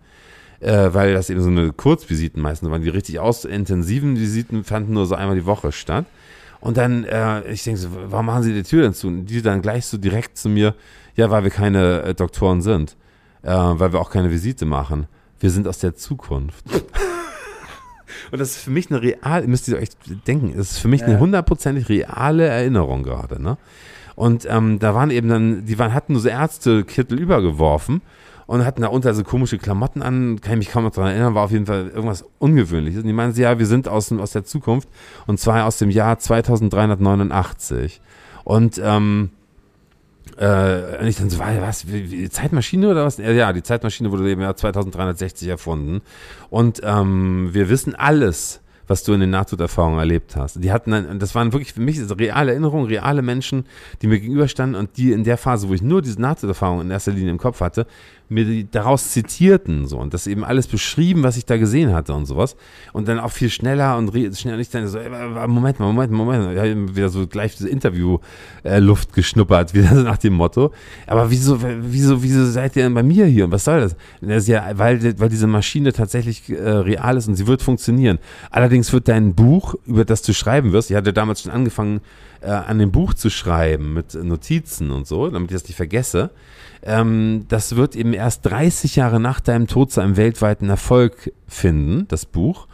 äh, weil das eben so eine Kurzvisiten meistens waren. Die richtig aus intensiven Visiten fanden nur so einmal die Woche statt. Und dann, äh, ich denke so, warum machen sie die Tür denn zu? Und die dann gleich so direkt zu mir, ja, weil wir keine äh, Doktoren sind, äh, weil wir auch keine Visite machen. Wir sind aus der Zukunft. Und das ist für mich eine real, müsst ihr euch denken, das ist für mich eine hundertprozentig reale Erinnerung gerade, ne? Und ähm, da waren eben dann, die waren, hatten nur so Ärztekittel übergeworfen und hatten da unter so komische Klamotten an, kann ich mich kaum noch daran erinnern, war auf jeden Fall irgendwas Ungewöhnliches. Und die meinen, ja, wir sind aus, aus der Zukunft und zwar aus dem Jahr 2389. Und ähm, äh, und ich dann so, was, wie, wie, Zeitmaschine oder was? Ja, die Zeitmaschine wurde im Jahr 2360 erfunden. Und ähm, wir wissen alles was du in den Nahtoderfahrungen erlebt hast. Die hatten dann, das waren wirklich für mich reale Erinnerungen, reale Menschen, die mir gegenüberstanden und die in der Phase, wo ich nur diese Nahtoderfahrung in erster Linie im Kopf hatte, mir daraus zitierten so und das eben alles beschrieben, was ich da gesehen hatte und sowas. Und dann auch viel schneller und schneller nicht dann so Moment mal Moment Moment ja, wieder so gleich diese Interview äh, Luft geschnuppert wieder nach dem Motto. Aber wieso wieso wieso seid ihr denn bei mir hier? Und was soll das? Das ist ja weil weil diese Maschine tatsächlich äh, real ist und sie wird funktionieren. Allerdings wird dein Buch über das du schreiben wirst ich hatte damals schon angefangen äh, an dem Buch zu schreiben mit Notizen und so damit ich das nicht vergesse ähm, das wird eben erst 30 Jahre nach deinem Tod zu einem weltweiten Erfolg finden, das Buch.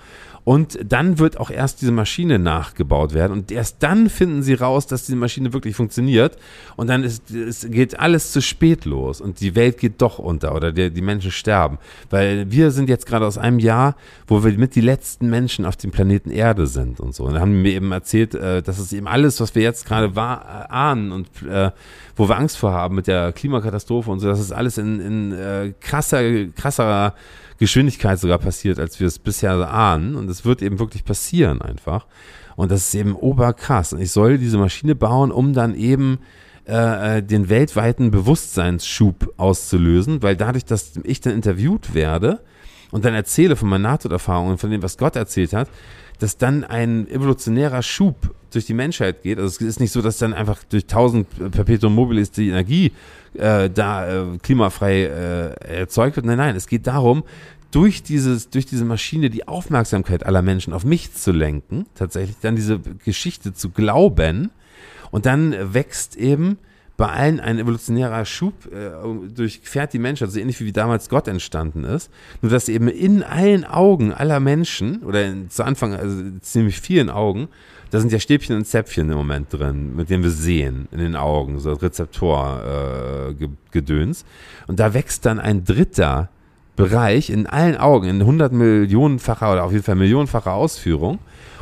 Und dann wird auch erst diese Maschine nachgebaut werden. Und erst dann finden sie raus, dass diese Maschine wirklich funktioniert. Und dann ist, es geht alles zu spät los. Und die Welt geht doch unter oder die, die Menschen sterben. Weil wir sind jetzt gerade aus einem Jahr, wo wir mit die letzten Menschen auf dem Planeten Erde sind und so. Und da haben mir eben erzählt, äh, dass es eben alles, was wir jetzt gerade ahnen und äh, wo wir Angst vor haben mit der Klimakatastrophe und so, dass es alles in, in äh, krasser, krasserer Geschwindigkeit sogar passiert, als wir es bisher ahnen. Und es wird eben wirklich passieren einfach. Und das ist eben oberkrass. Und ich soll diese Maschine bauen, um dann eben äh, äh, den weltweiten Bewusstseinsschub auszulösen, weil dadurch, dass ich dann interviewt werde und dann erzähle von meinen Nahtoderfahrungen, von dem, was Gott erzählt hat, dass dann ein evolutionärer Schub durch die Menschheit geht. Also es ist nicht so, dass dann einfach durch 1000 Perpetuum mobilis die Energie äh, da äh, klimafrei äh, erzeugt wird. Nein, nein, es geht darum, durch, dieses, durch diese Maschine die Aufmerksamkeit aller Menschen auf mich zu lenken, tatsächlich dann diese Geschichte zu glauben und dann wächst eben bei allen ein evolutionärer Schub äh, durchquert die Menschheit, so ähnlich wie damals Gott entstanden ist. Nur dass eben in allen Augen aller Menschen, oder in, zu Anfang, also ziemlich vielen Augen, da sind ja Stäbchen und Zäpfchen im Moment drin, mit denen wir sehen in den Augen, so Rezeptorgedöns. Äh, und da wächst dann ein dritter Bereich in allen Augen, in 100 Millionenfacher oder auf jeden Fall millionenfacher Ausführung.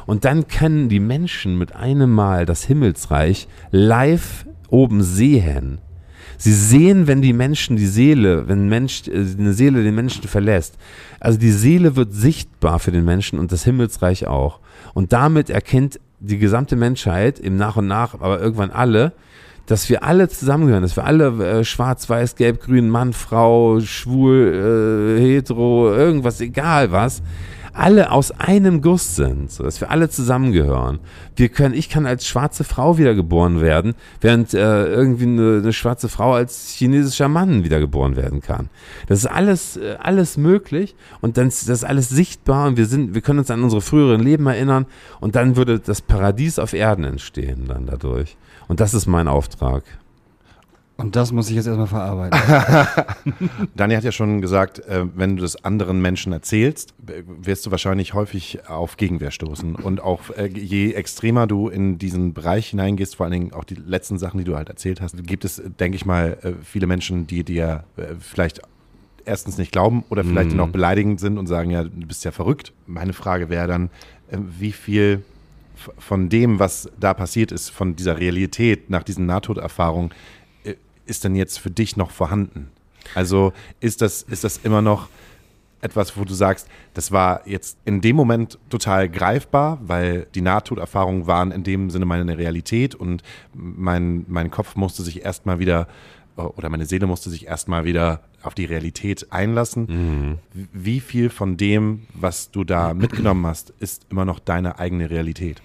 Und dann können die Menschen mit einem Mal das Himmelsreich live oben sehen. Sie sehen, wenn die Menschen die Seele, wenn Mensch, äh, eine Seele den Menschen verlässt. Also die Seele wird sichtbar für den Menschen und das Himmelsreich auch. Und damit erkennt die gesamte Menschheit im Nach und Nach, aber irgendwann alle, dass wir alle zusammengehören, dass wir alle äh, schwarz, weiß, gelb, grün, Mann, Frau, schwul, äh, hetero, irgendwas, egal was, alle aus einem Guss sind, so dass wir alle zusammengehören. Wir können, ich kann als schwarze Frau wiedergeboren werden, während äh, irgendwie eine, eine, schwarze Frau als chinesischer Mann wiedergeboren werden kann. Das ist alles, äh, alles möglich und dann ist das alles sichtbar und wir sind, wir können uns an unsere früheren Leben erinnern und dann würde das Paradies auf Erden entstehen dann dadurch. Und das ist mein Auftrag. Und das muss ich jetzt erstmal verarbeiten. Dani hat ja schon gesagt, äh, wenn du das anderen Menschen erzählst, wirst du wahrscheinlich häufig auf Gegenwehr stoßen. Und auch äh, je extremer du in diesen Bereich hineingehst, vor allen Dingen auch die letzten Sachen, die du halt erzählt hast, gibt es, denke ich mal, äh, viele Menschen, die dir vielleicht erstens nicht glauben oder vielleicht mhm. auch beleidigend sind und sagen, ja, du bist ja verrückt. Meine Frage wäre dann, wie viel von dem, was da passiert ist, von dieser Realität nach diesen Nahtoderfahrungen, ist denn jetzt für dich noch vorhanden? Also ist das, ist das immer noch etwas, wo du sagst, das war jetzt in dem Moment total greifbar, weil die Nahtoderfahrungen waren in dem Sinne meine Realität und mein, mein Kopf musste sich erstmal wieder oder meine Seele musste sich erstmal wieder auf die Realität einlassen. Mhm. Wie viel von dem, was du da mitgenommen hast, ist immer noch deine eigene Realität?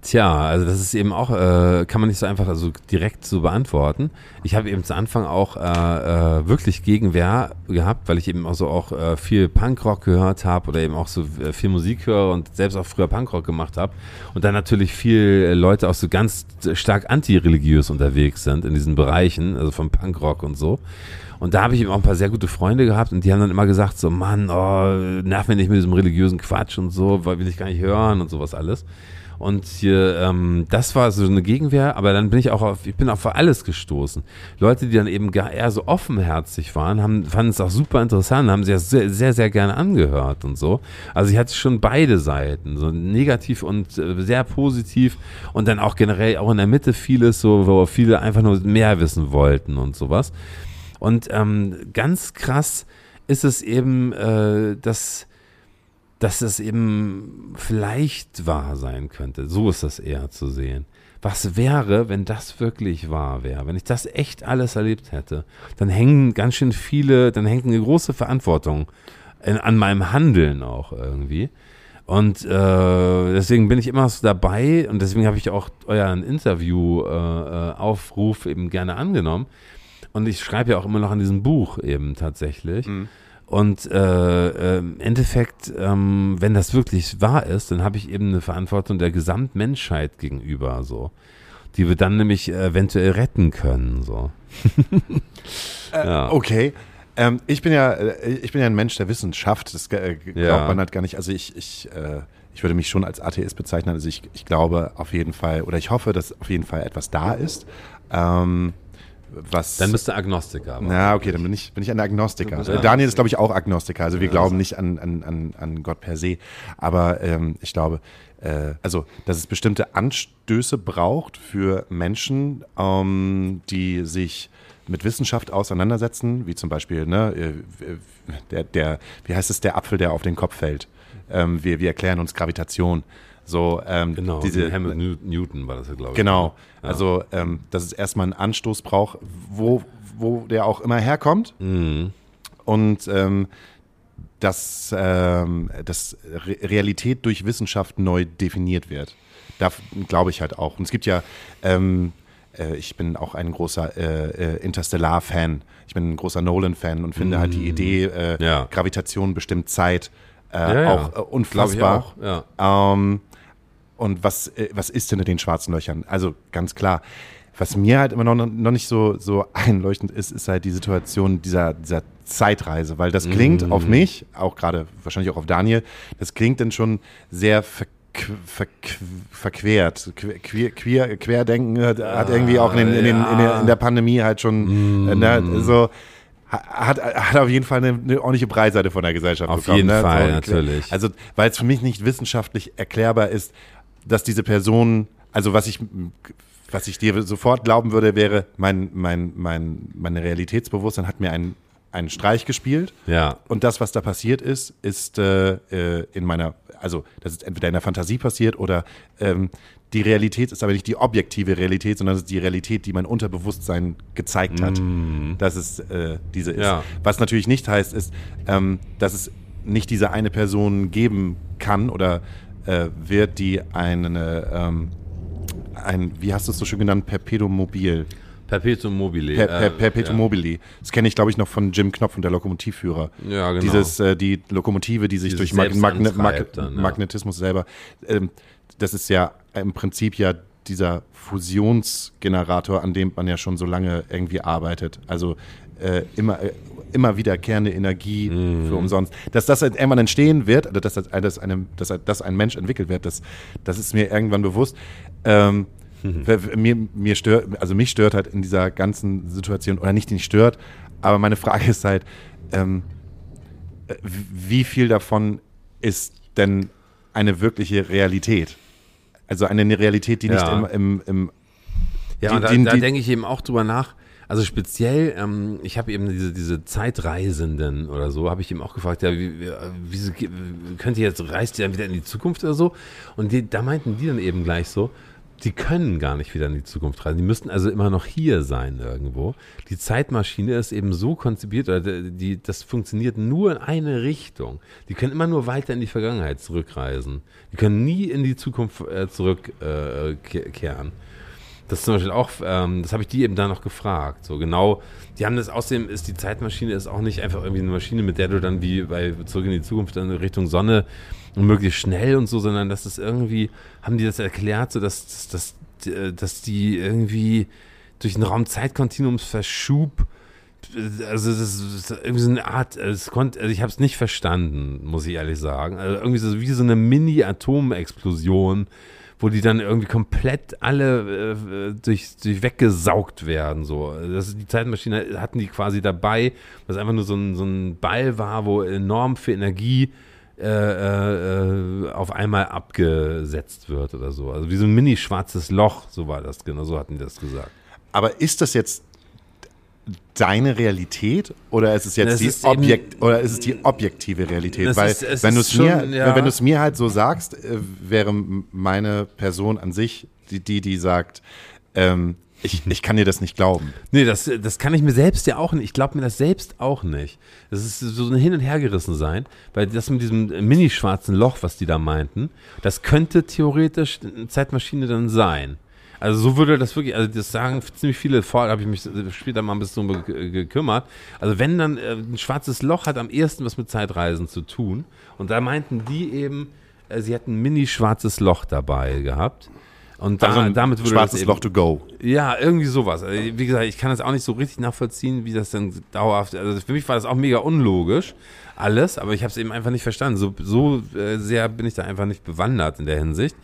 Tja, also das ist eben auch, äh, kann man nicht so einfach also direkt so beantworten. Ich habe eben zu Anfang auch äh, äh, wirklich Gegenwehr gehabt, weil ich eben auch so auch äh, viel Punkrock gehört habe oder eben auch so äh, viel Musik höre und selbst auch früher Punkrock gemacht habe. Und dann natürlich viel Leute auch so ganz stark antireligiös unterwegs sind in diesen Bereichen, also vom Punkrock und so. Und da habe ich eben auch ein paar sehr gute Freunde gehabt und die haben dann immer gesagt, so Mann, oh, nerv mir nicht mit diesem religiösen Quatsch und so, weil will ich gar nicht hören und sowas alles. Und hier, ähm, das war so eine Gegenwehr, aber dann bin ich auch auf, ich bin für alles gestoßen. Leute, die dann eben gar eher so offenherzig waren, haben, fanden es auch super interessant, haben sich sehr, sehr, sehr gerne angehört und so. Also ich hatte schon beide Seiten, so negativ und äh, sehr positiv und dann auch generell auch in der Mitte vieles so, wo viele einfach nur mehr wissen wollten und sowas. Und ähm, ganz krass ist es eben, äh, dass dass es eben vielleicht wahr sein könnte. So ist das eher zu sehen. Was wäre, wenn das wirklich wahr wäre? Wenn ich das echt alles erlebt hätte, dann hängen ganz schön viele, dann hängt eine große Verantwortung in, an meinem Handeln auch irgendwie. Und äh, deswegen bin ich immer so dabei und deswegen habe ich auch euren Interview-Aufruf äh, äh eben gerne angenommen. Und ich schreibe ja auch immer noch an diesem Buch eben tatsächlich. Mhm. Und äh, äh, im Endeffekt, ähm, wenn das wirklich wahr ist, dann habe ich eben eine Verantwortung der Gesamtmenschheit gegenüber, so, die wir dann nämlich eventuell retten können, so. äh, ja. Okay. Ähm, ich bin ja, äh, ich bin ja ein Mensch der Wissenschaft. Das äh, glaubt ja. man halt gar nicht. Also ich, ich, äh, ich würde mich schon als Atheist bezeichnen. Also ich, ich glaube auf jeden Fall oder ich hoffe, dass auf jeden Fall etwas da ist. Ähm, was. Dann bist du Agnostiker. Aber. Na, okay, dann bin ich, bin ich ein Agnostiker. Ja. Daniel ist, glaube ich, auch Agnostiker. Also wir ja, glauben nicht an, an, an, Gott per se. Aber ähm, ich glaube, äh, also, dass es bestimmte Anstöße braucht für Menschen, ähm, die sich mit Wissenschaft auseinandersetzen, wie zum Beispiel, ne, äh, der, der, wie heißt es, der Apfel, der auf den Kopf fällt. Ähm, wir, wir erklären uns Gravitation. So, ähm, genau, diese, Hamilton Newton war das ja, glaube ich. Genau, ja. also ähm, dass es erstmal einen Anstoß braucht, wo, wo der auch immer herkommt. Mhm. Und ähm, dass, ähm, dass Re Realität durch Wissenschaft neu definiert wird. Da glaube ich halt auch. Und es gibt ja, ähm, äh, ich bin auch ein großer äh, äh, Interstellar-Fan. Ich bin ein großer Nolan-Fan und finde mhm. halt die mhm. Idee, äh, ja. Gravitation bestimmt Zeit, äh, ja, ja. auch äh, unfassbar. Auch, ja. ähm, und was, äh, was ist denn in den schwarzen Löchern? Also ganz klar. was mir halt immer noch, noch nicht so, so einleuchtend ist, ist halt die Situation dieser, dieser Zeitreise, weil das klingt Mhm. auf mich, auch gerade wahrscheinlich auch auf Daniel, das klingt dann schon sehr verk verk verquert. Que- Queer, queer, Querdenken hat, hat irgendwie auch in, den, in, den, in, der, in der Pandemie halt schon äh, ne, so ha- hat, hat auf jeden Fall eine, eine ordentliche Breitseite von der Gesellschaft Auf bekommen. jeden ne? Fall, So, natürlich. Also, weil es für mich nicht wissenschaftlich erklärbar ist, dass diese Person, also was ich, was ich dir sofort glauben würde, wäre, mein, mein, mein, meine Realitätsbewusstsein hat mir einen, einen Streich gespielt. Ja. Und das, was da passiert ist, ist äh, äh, in meiner, also das ist entweder in der Fantasie passiert oder ähm, die Realität ist aber nicht die objektive Realität, sondern es ist die Realität, die mein Unterbewusstsein gezeigt hat, dass es äh, diese ist. Ja. Was natürlich nicht heißt, ist, ähm, dass es nicht diese eine Person geben kann oder äh, wird, die eine, ähm, ein, wie hast du es so schön genannt, Perpetuum mobil. Perpetuum mobile. Per, per, äh, Perpetuum ja. mobile. Das kenne ich, glaube ich, noch von Jim Knopf und der Lokomotivführer. Ja, genau. Dieses, äh, die Lokomotive, die sich Die durch Magne Mag dann, ja. Magnetismus selber, ähm, das ist ja im Prinzip ja dieser Fusionsgenerator, an dem man ja schon so lange irgendwie arbeitet. Also äh, immer, äh, immer wiederkehrende Energie Mhm. für umsonst. Dass das halt irgendwann entstehen wird, also dass, das, dass, eine, dass, dass ein Mensch entwickelt wird, das, das ist mir irgendwann bewusst. Ähm, Mhm. mir, mir stört, also mich stört halt in dieser ganzen Situation, oder nicht nicht stört, aber meine Frage ist halt, ähm, äh, wie viel davon ist denn eine wirkliche Realität? Also eine Realität, die nicht Ja. im, im, im Ja, Die- und da, die- da die- denke ich eben auch drüber nach. Also speziell, ähm, ich habe eben diese, diese Zeitreisenden oder so, habe ich eben auch gefragt, ja, wie, wie, wieso könnt ihr jetzt, reist ihr dann wieder in die Zukunft oder so? Und die, da meinten die dann eben gleich so, die können gar nicht wieder in die Zukunft reisen. Die müssten also immer noch hier sein irgendwo. Die Zeitmaschine ist eben so konzipiert, oder die, das funktioniert nur in eine Richtung. Die können immer nur weiter in die Vergangenheit zurückreisen. Die können nie in die Zukunft äh, zurückkehren. Äh. Das ist zum Beispiel auch, ähm, das habe ich die eben da noch gefragt. So genau, die haben das außerdem ist die Zeitmaschine ist auch nicht einfach irgendwie eine Maschine, mit der du dann wie bei Zurück in die Zukunft dann Richtung Sonne und möglichst schnell und so, sondern das ist irgendwie, haben die das erklärt, so dass, dass, dass, dass die irgendwie durch einen Raum-Zeit-Kontinuumsverschub also das ist irgendwie so eine Art, es konnte, also ich habe es nicht verstanden, muss ich ehrlich sagen. Also irgendwie so wie so eine Mini-Atomexplosion, wo die dann irgendwie komplett alle äh, durch, durch weggesaugt werden. So. Das ist, die Zeitmaschine hatten die quasi dabei, was einfach nur so ein, so ein Ball war, wo enorm viel Energie äh, äh, auf einmal abgesetzt wird oder so. Also wie so ein mini-schwarzes Loch, so war das, genau so hatten die das gesagt. Aber ist das jetzt deine Realität oder ist es jetzt Das die ist Objekt oder ist es die objektive Realität? Weil ist- wenn du es mir, ja. wenn du es mir halt so sagst, äh, wäre meine Person an sich die, die, die sagt, ähm, ich, ich kann dir das nicht glauben. Nee, das, das kann ich mir selbst ja auch nicht. Ich glaube mir das selbst auch nicht. Das ist so ein Hin- und Hergerissen sein, weil das mit diesem mini-schwarzen Loch, was die da meinten, das könnte theoretisch eine Zeitmaschine dann sein. Also so würde das wirklich, also das sagen ziemlich viele, vorher habe ich mich später mal ein bisschen gekümmert. Also wenn dann äh, ein schwarzes Loch hat am ehesten was mit Zeitreisen zu tun. Und da meinten die eben, äh, sie hätten ein mini-schwarzes Loch dabei gehabt. Und da, Also ein damit würde schwarzes eben, Loch to go. ja, irgendwie sowas. Also, wie gesagt, ich kann das auch nicht so richtig nachvollziehen, wie das dann dauerhaft. Also für mich war das auch mega unlogisch, alles, aber ich habe es eben einfach nicht verstanden. So, so äh, sehr bin ich da einfach nicht bewandert in der Hinsicht.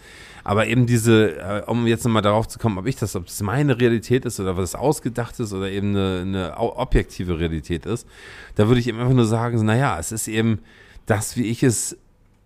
Aber eben diese, äh, um jetzt nochmal darauf zu kommen, ob ich das, ob das meine Realität ist oder was ausgedacht ist oder eben eine, eine objektive Realität ist, da würde ich eben einfach nur sagen, naja, es ist eben das, wie ich es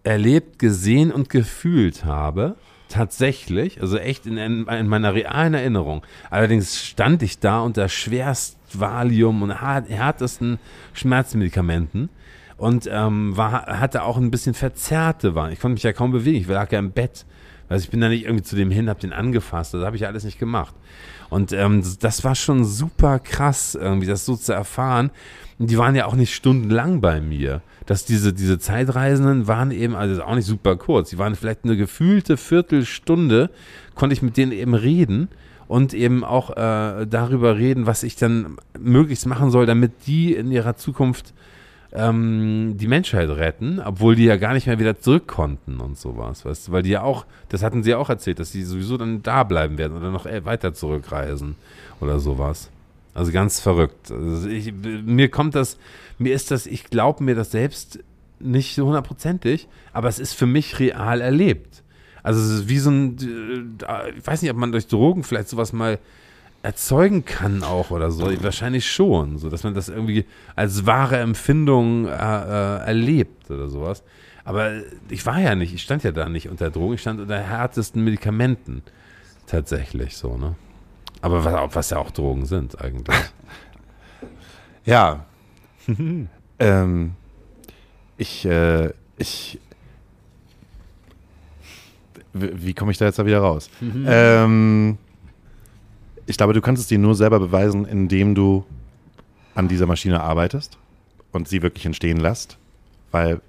erlebt, gesehen und gefühlt habe. Tatsächlich, also echt in, in, in meiner realen Erinnerung. Allerdings stand ich da unter schwerst Valium und härtesten Schmerzmedikamenten und ähm, war, hatte auch ein bisschen verzerrte Waren. Ich konnte mich ja kaum bewegen. Ich lag ja im Bett. Also ich bin da nicht irgendwie zu dem hin, hab den angefasst. Das habe ich ja alles nicht gemacht. Und ähm, das, das war schon super krass, irgendwie das so zu erfahren. Und die waren ja auch nicht stundenlang bei mir. Dass diese, diese Zeitreisenden waren eben, also auch nicht super kurz, die waren vielleicht eine gefühlte Viertelstunde, konnte ich mit denen eben reden und eben auch äh, darüber reden, was ich dann möglichst machen soll, damit die in ihrer Zukunft ähm, die Menschheit retten, obwohl die ja gar nicht mehr wieder zurück konnten und sowas, weißt du, weil die ja auch, das hatten sie ja auch erzählt, dass die sowieso dann da bleiben werden oder noch äh, weiter zurückreisen oder sowas. Also ganz verrückt. Also ich, mir kommt das, mir ist das, ich glaube mir das selbst nicht so hundertprozentig, aber es ist für mich real erlebt. Also es ist wie so ein, äh, ich weiß nicht, ob man durch Drogen vielleicht sowas mal erzeugen kann auch oder so. Wahrscheinlich schon, so dass man das irgendwie als wahre Empfindung äh, äh, erlebt oder sowas. Aber ich war ja nicht, ich stand ja da nicht unter Drogen, ich stand unter härtesten Medikamenten tatsächlich so, ne? Aber was, was ja auch Drogen sind eigentlich. Ja. ähm, ich, äh, ich. Wie komme ich da jetzt da wieder raus? ähm, ich glaube, du kannst es dir nur selber beweisen, indem du an dieser Maschine arbeitest und sie wirklich entstehen lässt, weil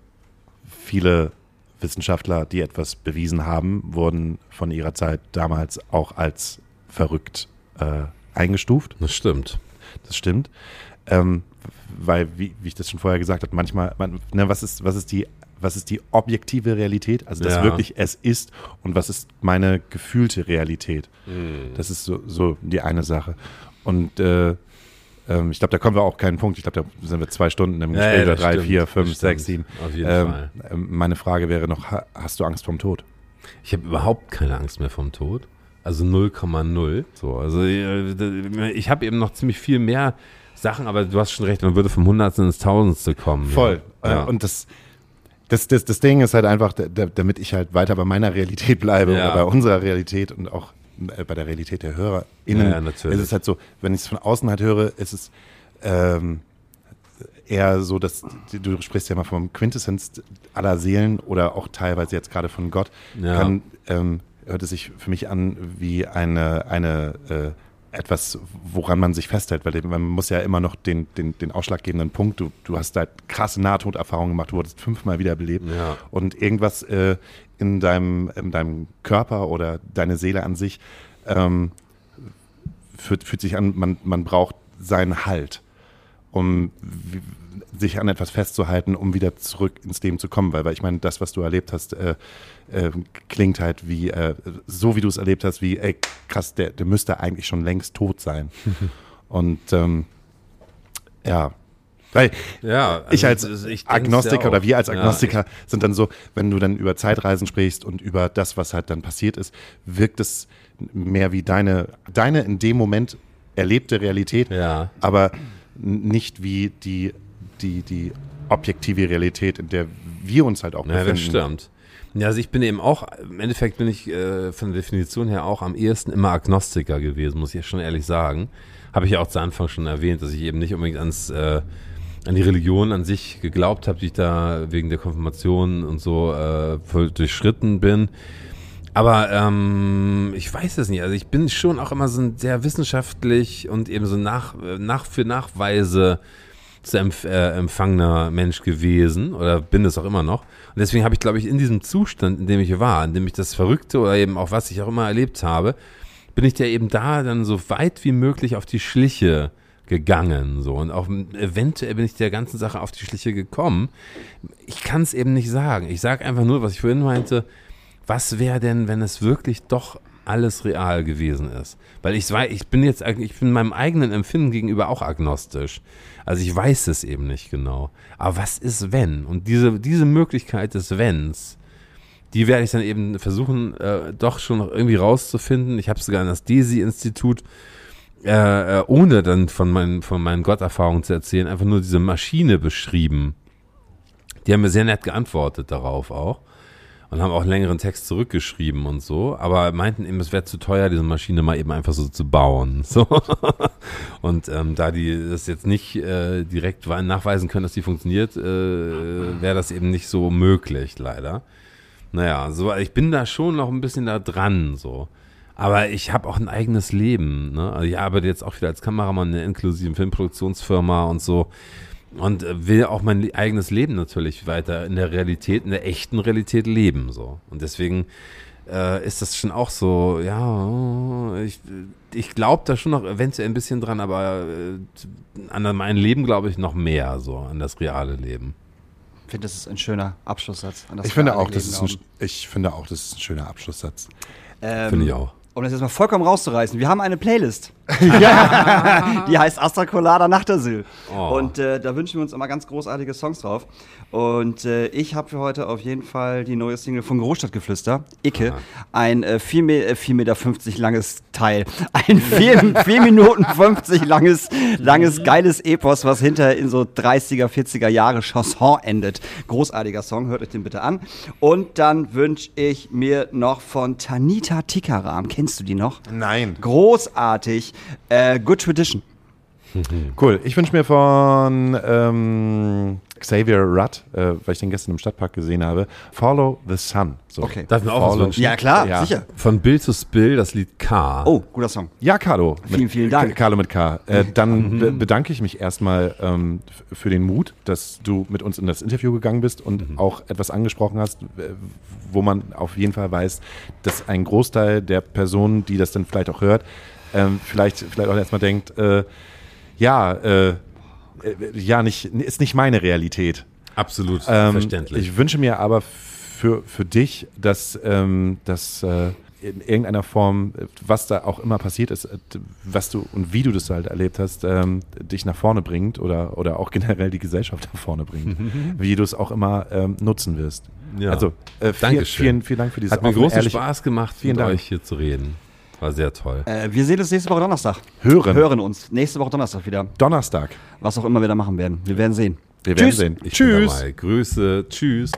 viele Wissenschaftler, die etwas bewiesen haben, wurden von ihrer Zeit damals auch als verrückt äh, eingestuft. Das stimmt. Das stimmt. Ähm, weil, wie, wie, ich das schon vorher gesagt habe, manchmal, man, ne, was, ist, was, ist die, was ist die objektive Realität? Also, das Ja. wirklich es ist und was ist meine gefühlte Realität? Mhm. Das ist so, so die eine Sache. Und äh, ähm, ich glaube, da kommen wir auch keinen Punkt. Ich glaube, da sind wir zwei Stunden im Ja, Gespräch ja, das drei, stimmt, vier, fünf, sechs, sieben. Auf jeden Ähm, Fall. ähm, meine Frage wäre noch, ha, hast du Angst vorm Tod? Ich habe überhaupt keine Angst mehr vom Tod. Also 0,0. So, also äh, ich habe eben noch ziemlich viel mehr Sachen, aber du hast schon recht, man würde vom Hundertsten ins Tausendste kommen. Voll. Ja. Ja. Und das, das, das, das Ding ist halt einfach, da- da- damit ich halt weiter bei meiner Realität bleibe Ja. oder bei unserer Realität und auch äh, bei der Realität der HörerInnen, Ja, natürlich. ist es halt so, wenn ich es von außen halt höre, ist es ähm, eher so, dass du sprichst ja mal vom Quintessenz aller Seelen oder auch teilweise jetzt gerade von Gott, Ja. kann, ähm, hört es sich für mich an wie eine, eine äh, etwas, woran man sich festhält, weil man muss ja immer noch den, den, den ausschlaggebenden Punkt, du, du hast halt krasse Nahtoderfahrungen gemacht, du wurdest fünfmal wiederbelebt Ja. und irgendwas äh, in, deinem, in deinem Körper oder deine Seele an sich ähm, fühlt, fühlt sich an, man, man braucht seinen Halt, um sich an etwas festzuhalten, um wieder zurück ins Leben zu kommen. Weil, weil ich meine, das, was du erlebt hast, äh, äh, klingt halt wie, äh, so wie du es erlebt hast, wie, ey, krass, der, der müsste eigentlich schon längst tot sein. Und ähm, ja, weil Ja, also ich als ich Agnostiker ja oder wir als Ja, Agnostiker sind dann so, wenn du dann über Zeitreisen sprichst und über das, was halt dann passiert ist, wirkt es mehr wie deine, deine in dem Moment erlebte Realität, Ja. aber nicht wie die, die, die objektive Realität, in der wir uns halt auch Ja, befinden. das stimmt. Ja, also ich bin eben auch, im Endeffekt bin ich äh, von der Definition her auch am ehesten immer Agnostiker gewesen, muss ich schon ehrlich sagen. Habe ich ja auch zu Anfang schon erwähnt, dass ich eben nicht unbedingt ans, äh, an die Religion an sich geglaubt habe, die ich da wegen der Konfirmation und so äh, voll durchschritten bin. Aber ähm, ich weiß es nicht. Also ich bin schon auch immer so ein sehr wissenschaftlich und eben so nach, äh, nach für Nachweise zu empf äh, empfangener Mensch gewesen oder bin es auch immer noch. Und deswegen habe ich, glaube ich, in diesem Zustand, in dem ich war, in dem ich das Verrückte oder eben auch was ich auch immer erlebt habe, bin ich ja eben da dann so weit wie möglich auf die Schliche gegangen. So. Und auch eventuell bin ich der ganzen Sache auf die Schliche gekommen. Ich kann es eben nicht sagen. Ich sage einfach nur, was ich vorhin meinte, was wäre denn, wenn es wirklich doch alles real gewesen ist? Weil ich weiß, ich bin jetzt, eigentlich- ich bin meinem eigenen Empfinden gegenüber auch agnostisch. Also ich weiß es eben nicht genau. Aber was ist wenn? Und diese, diese Möglichkeit des Wenns, die werde ich dann eben versuchen, äh, doch schon noch irgendwie rauszufinden. Ich habe sogar an das DESI-Institut, äh, äh, ohne dann von meinen, von meinen Gotterfahrungen zu erzählen, einfach nur diese Maschine beschrieben. Die haben mir sehr nett geantwortet darauf auch und haben auch einen längeren Text zurückgeschrieben und so, aber meinten eben, es wäre zu teuer, diese Maschine mal eben einfach so zu bauen. So. Und ähm, da die das jetzt nicht äh, direkt nachweisen können, dass die funktioniert, äh, wäre das eben nicht so möglich, leider. Naja, so, ich bin da schon noch ein bisschen da dran, so. Aber ich habe auch ein eigenes Leben. Ne? Also ich arbeite jetzt auch wieder als Kameramann in einer inklusiven Filmproduktionsfirma und so. Und äh, will auch mein eigenes Leben natürlich weiter in der Realität, in der echten Realität leben. So. Und deswegen äh, ist das schon auch so, ja, ich, ich glaube da schon noch eventuell ein bisschen dran, aber äh, an mein Leben glaube ich noch mehr, so an das reale Leben. Ich finde, das ist ein schöner Abschlusssatz. an das Ich finde, auch, das ist ein, ich finde auch, das ist ein schöner Abschlusssatz. Ähm, Finde ich auch. Um das jetzt mal vollkommen rauszureißen, wir haben eine Playlist. Die heißt Astra Colada Nachtasyl. Oh. Und äh, da wünschen wir uns immer ganz großartige Songs drauf. Und äh, ich habe für heute auf jeden Fall die neue Single von Großstadtgeflüster, Icke. Ein äh, 4, Me äh, 4 Meter 50 langes Teil. Ein 4, 4 Minuten 50 langes, langes, geiles Epos, was hinter in so 30er, 40er Jahre Chanson endet. Großartiger Song, hört euch den bitte an. Und dann wünsche ich mir noch von Tanita Tikaram. Kennst du die noch? Nein. Großartig. Äh, Good Tradition. Cool. Ich wünsche mir von ähm, Xavier Rudd, äh, weil ich den gestern im Stadtpark gesehen habe, Follow the Sun. So. Okay. Darf ich mir auch was Follow- wünschen? Ja, klar, Ja. sicher. Von Bill to Spill, das Lied K. Oh, guter Song. Ja, Carlo. Vielen, vielen Dank. Carlo mit K. Äh, dann be bedanke ich mich erstmal ähm, für den Mut, dass du mit uns in das Interview gegangen bist und auch etwas angesprochen hast, wo man auf jeden Fall weiß, dass ein Großteil der Personen, die das dann vielleicht auch hört, ähm, vielleicht, vielleicht auch erstmal denkt, äh, ja, äh, äh, ja, nicht, ist nicht meine Realität. Absolut Ähm, verständlich. Ich wünsche mir aber für, für dich, dass, ähm, dass äh, in irgendeiner Form, was da auch immer passiert ist, was du und wie du das halt erlebt hast, ähm, dich nach vorne bringt oder, oder auch generell die Gesellschaft nach vorne bringt. wie du es auch immer ähm, nutzen wirst. Ja. Also äh, viel, vielen, vielen Dank für dieses Hat mir großen Spaß gemacht, Vielen mit Dank. euch hier zu reden. War sehr toll. Äh, wir sehen uns nächste Woche Donnerstag. Hören. Hören uns. Nächste Woche Donnerstag wieder. Donnerstag. Was auch immer wir da machen werden. Wir werden sehen. Wir werden Tschüss. sehen. Ich Tschüss. Grüße. Tschüss.